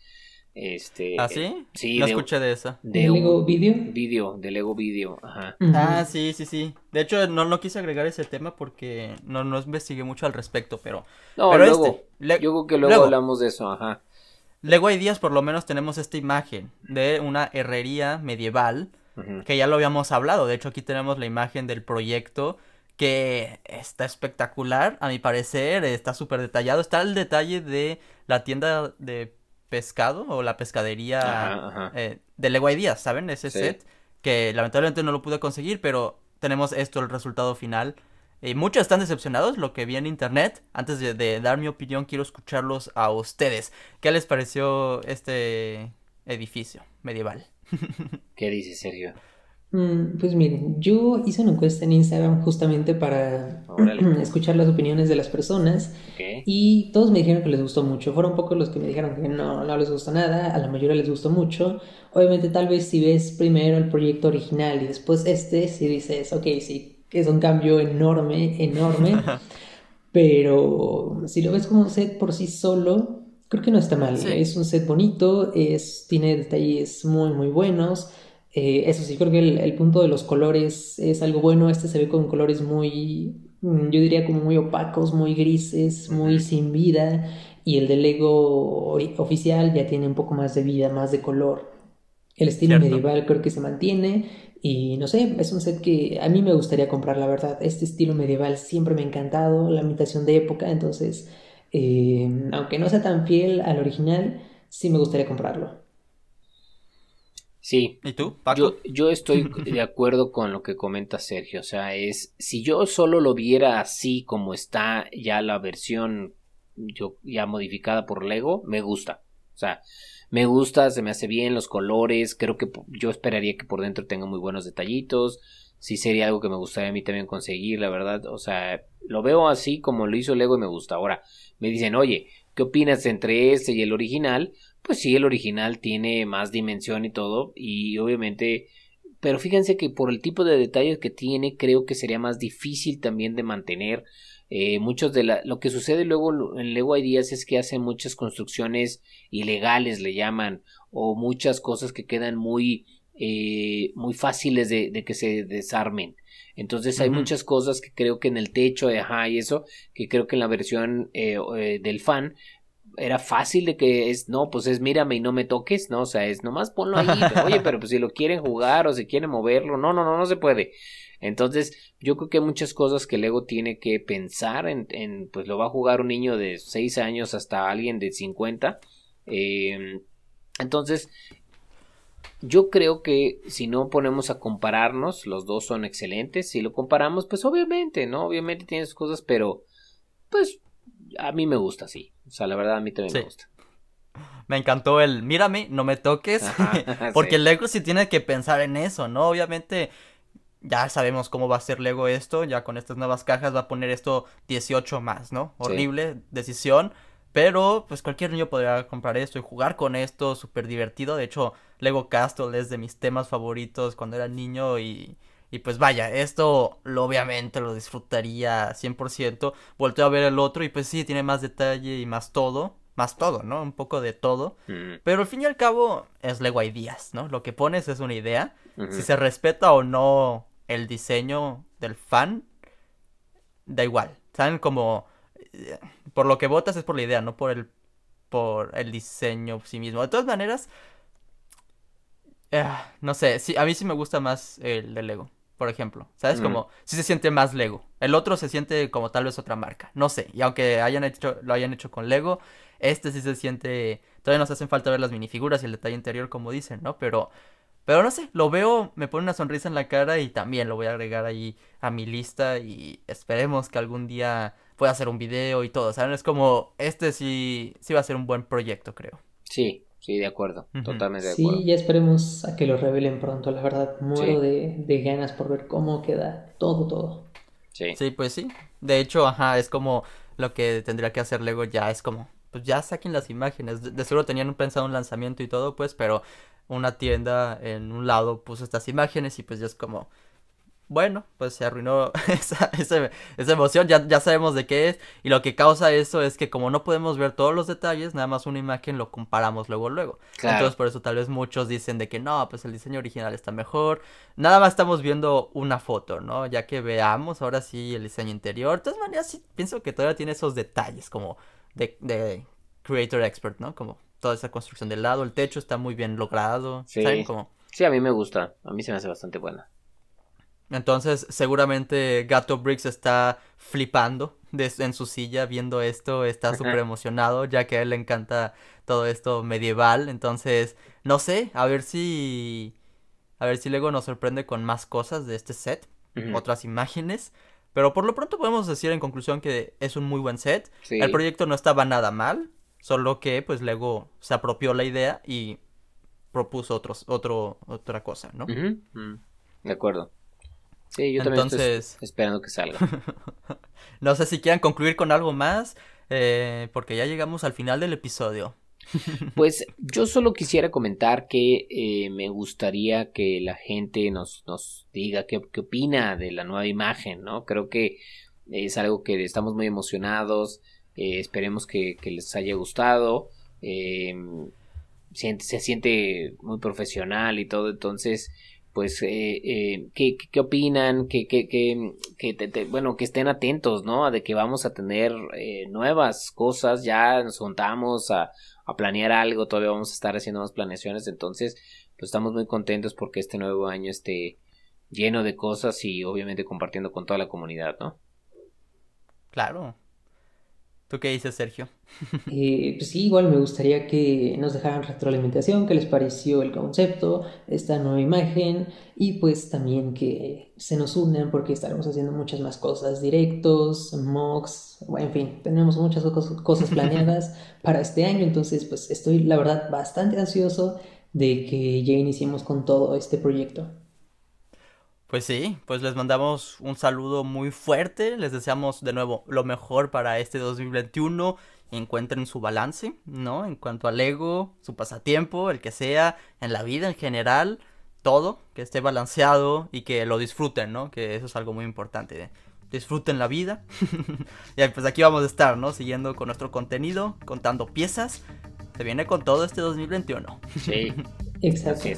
Este, ¿Ah, sí? sí no escuché de esa. ¿De, Lego Video? Video, de Lego Video, ajá. Ah, sí, sí, sí. De hecho, no, no quise agregar ese tema porque no, no investigué mucho al respecto, pero... No, pero luego, este, yo creo que luego, hablamos de eso, ajá. Lego Ideas por lo menos tenemos esta imagen de una herrería medieval, que ya lo habíamos hablado, de hecho aquí tenemos la imagen del proyecto que está espectacular, a mi parecer, está súper detallado, está el detalle de la tienda de pescado o la pescadería eh, de Lego Ideas, ¿saben? Ese set que lamentablemente no lo pude conseguir, pero tenemos esto, el resultado final eh, muchos están decepcionados, lo que vi en internet. Antes de, dar mi opinión, quiero escucharlos a ustedes. ¿Qué les pareció este edificio medieval? ¿Qué dice Sergio? Mm, pues miren, yo hice una encuesta en Instagram justamente para escuchar las opiniones de las personas y todos me dijeron que les gustó mucho. Fueron pocos los que me dijeron que no, no les gustó nada, a la mayoría les gustó mucho. Obviamente tal vez si ves primero el proyecto original y después este, si dices, ok, sí, es un cambio enorme, enorme. pero si lo ves como un set por sí solo, creo que no está mal. Es un set bonito, es, tiene detalles muy, muy buenos. Eh, eso sí, creo que el, punto de los colores es algo bueno. Este se ve con colores muy, mm, yo diría como muy opacos, muy grises, muy sin vida. Y el de Lego oficial ya tiene un poco más de vida, más de color. El estilo medieval creo que se mantiene y no sé, es un set que a mí me gustaría comprar, la verdad. Este estilo medieval siempre me ha encantado, la imitación de época, entonces, eh, aunque no sea tan fiel al original, sí me gustaría comprarlo. Sí. ¿Y tú, Yo, yo estoy de acuerdo con lo que comenta Sergio. O sea, es si yo solo lo viera así como está ya la versión yo, ya modificada por Lego, me gusta. O sea, me gusta, se me hace bien los colores, creo que yo esperaría que por dentro tenga muy buenos detallitos, sí sería algo que me gustaría a mí también conseguir, la verdad, o sea, lo veo así como lo hizo Lego y me gusta. Ahora, me dicen, oye, ¿qué opinas entre este y el original? Pues sí, el original tiene más dimensión y todo, y obviamente, pero fíjense que por el tipo de detalles que tiene, creo que sería más difícil también de mantener eh, muchos de la, lo que sucede luego en Lego Ideas es que hacen muchas construcciones ilegales, le llaman, o muchas cosas que quedan muy, eh, muy fáciles de, que se desarmen. Entonces hay muchas cosas que creo que en el techo, ajá, y eso, que creo que en la versión eh, del fan era fácil de que es, no, pues es mírame y no me toques, ¿no? O sea, es nomás ponlo ahí, oye, pero pues si lo quieren jugar o si quieren moverlo, no, no, no, no se puede. Entonces, yo creo que hay muchas cosas que Lego tiene que pensar en, en pues lo va a jugar un niño de 6 años hasta alguien de 50. Em, entonces, yo creo que si no ponemos a compararnos, los dos son excelentes. Si lo comparamos, pues obviamente, ¿no? Obviamente tiene sus cosas, pero pues a mí me gusta, sí. O sea, la verdad a mí también me gusta. Me encantó el mírame, no me toques. porque el Lego sí tiene que pensar en eso, ¿no? Obviamente ya sabemos cómo va a ser Lego esto, ya con estas nuevas cajas va a poner esto 18 más, ¿no? Horrible decisión, pero pues cualquier niño podría comprar esto y jugar con esto, súper divertido. De hecho, Lego Castle es de mis temas favoritos cuando era niño y, y pues vaya, esto lo, obviamente lo disfrutaría 100%. Volteo a ver el otro y pues sí, tiene más detalle y más todo. Más todo, ¿no? Un poco de todo. Mm. Pero al fin y al cabo es Lego Ideas, ¿no? Lo que pones es una idea. Si se respeta o no el diseño del fan, da igual. ¿Saben? Como eh, por lo que votas es por la idea, no por el por el diseño sí mismo. De todas maneras, eh, no sé, sí, a mí sí me gusta más el de Lego, por ejemplo. ¿Sabes? Como, sí se siente más Lego. El otro se siente como tal vez otra marca. No sé. Y aunque hayan hecho, lo hayan hecho con Lego, este sí se siente. Todavía nos hacen falta ver las minifiguras y el detalle interior, como dicen, ¿no? Pero Pero no sé, lo veo, me pone una sonrisa en la cara y también lo voy a agregar ahí a mi lista y esperemos que algún día pueda hacer un video y todo, ¿saben? Es como, este sí, sí va a ser un buen proyecto, creo. Sí, sí, de acuerdo, totalmente de acuerdo. Sí, ya esperemos a que lo revelen pronto, la verdad, muero de, de ganas por ver cómo queda todo, todo. Sí. Sí, pues sí. De hecho, ajá, es como lo que tendría que hacer Lego ya, es como, pues ya saquen las imágenes. De, seguro tenían pensado un lanzamiento y todo, pues, pero una tienda en un lado puso estas imágenes y pues ya es como, bueno, pues se arruinó esa, esa, emoción, ya, ya, sabemos de qué es. Y lo que causa eso es que como no podemos ver todos los detalles, nada más una imagen lo comparamos luego, luego. Entonces por eso tal vez muchos dicen de que no, pues el diseño original está mejor. Nada más estamos viendo una foto, ¿no? Ya que veamos ahora sí el diseño interior. De todas maneras, sí pienso que todavía tiene esos detalles como de, de Creator Expert, ¿no? Como toda esa construcción del lado, el techo está muy bien logrado. Sí. ¿Saben Sí, a mí me gusta. A mí se me hace bastante buena. Entonces, seguramente Gato Briggs está flipando en su silla viendo esto, está súper emocionado, ya que a él le encanta todo esto medieval. Entonces, no sé, a ver si. A ver si luego nos sorprende con más cosas de este set, otras imágenes. Pero por lo pronto podemos decir en conclusión que es un muy buen set. El proyecto no estaba nada mal, solo que pues luego se apropió la idea y propuso otros, otro, otra cosa, ¿no? Mm. De acuerdo. Sí, yo también estoy esperando que salga. no sé si quieran concluir con algo más, eh, porque ya llegamos al final del episodio. Pues yo solo quisiera comentar que eh, me gustaría que la gente nos, nos diga qué, qué, opina de la nueva imagen, ¿no? Creo que es algo que estamos muy emocionados, eh, esperemos que, les haya gustado, se, se siente muy profesional y todo, entonces pues eh, eh, ¿qué, qué, opinan, que, que, que, bueno, que estén atentos, ¿no? A de que vamos a tener eh, nuevas cosas, ya nos juntamos a, a, planear algo, todavía vamos a estar haciendo más planeaciones, entonces, pues estamos muy contentos porque este nuevo año esté lleno de cosas y obviamente compartiendo con toda la comunidad, ¿no? Claro, ¿Tú qué dices, Sergio? Eh, pues sí, igual me gustaría que nos dejaran retroalimentación, qué les pareció el concepto, esta nueva imagen y pues también que se nos unan porque estaremos haciendo muchas más cosas, directos, mocks, en fin, tenemos muchas cosas planeadas para este año, entonces pues estoy la verdad bastante ansioso de que ya iniciemos con todo este proyecto. Pues sí, pues les mandamos un saludo muy fuerte, les deseamos de nuevo lo mejor para este 2021, encuentren su balance, ¿no? En cuanto al ego, su pasatiempo, el que sea, en la vida en general, todo, que esté balanceado y que lo disfruten, ¿no? Que eso es algo muy importante. Disfruten la vida. y pues aquí vamos a estar, ¿no? Siguiendo con nuestro contenido, contando piezas. Se viene con todo este 2021. Sí. Exacto.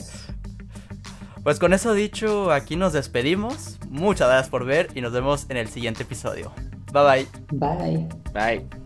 Pues con eso dicho, aquí nos despedimos. Muchas gracias por ver y nos vemos en el siguiente episodio. Bye bye. Bye. Bye.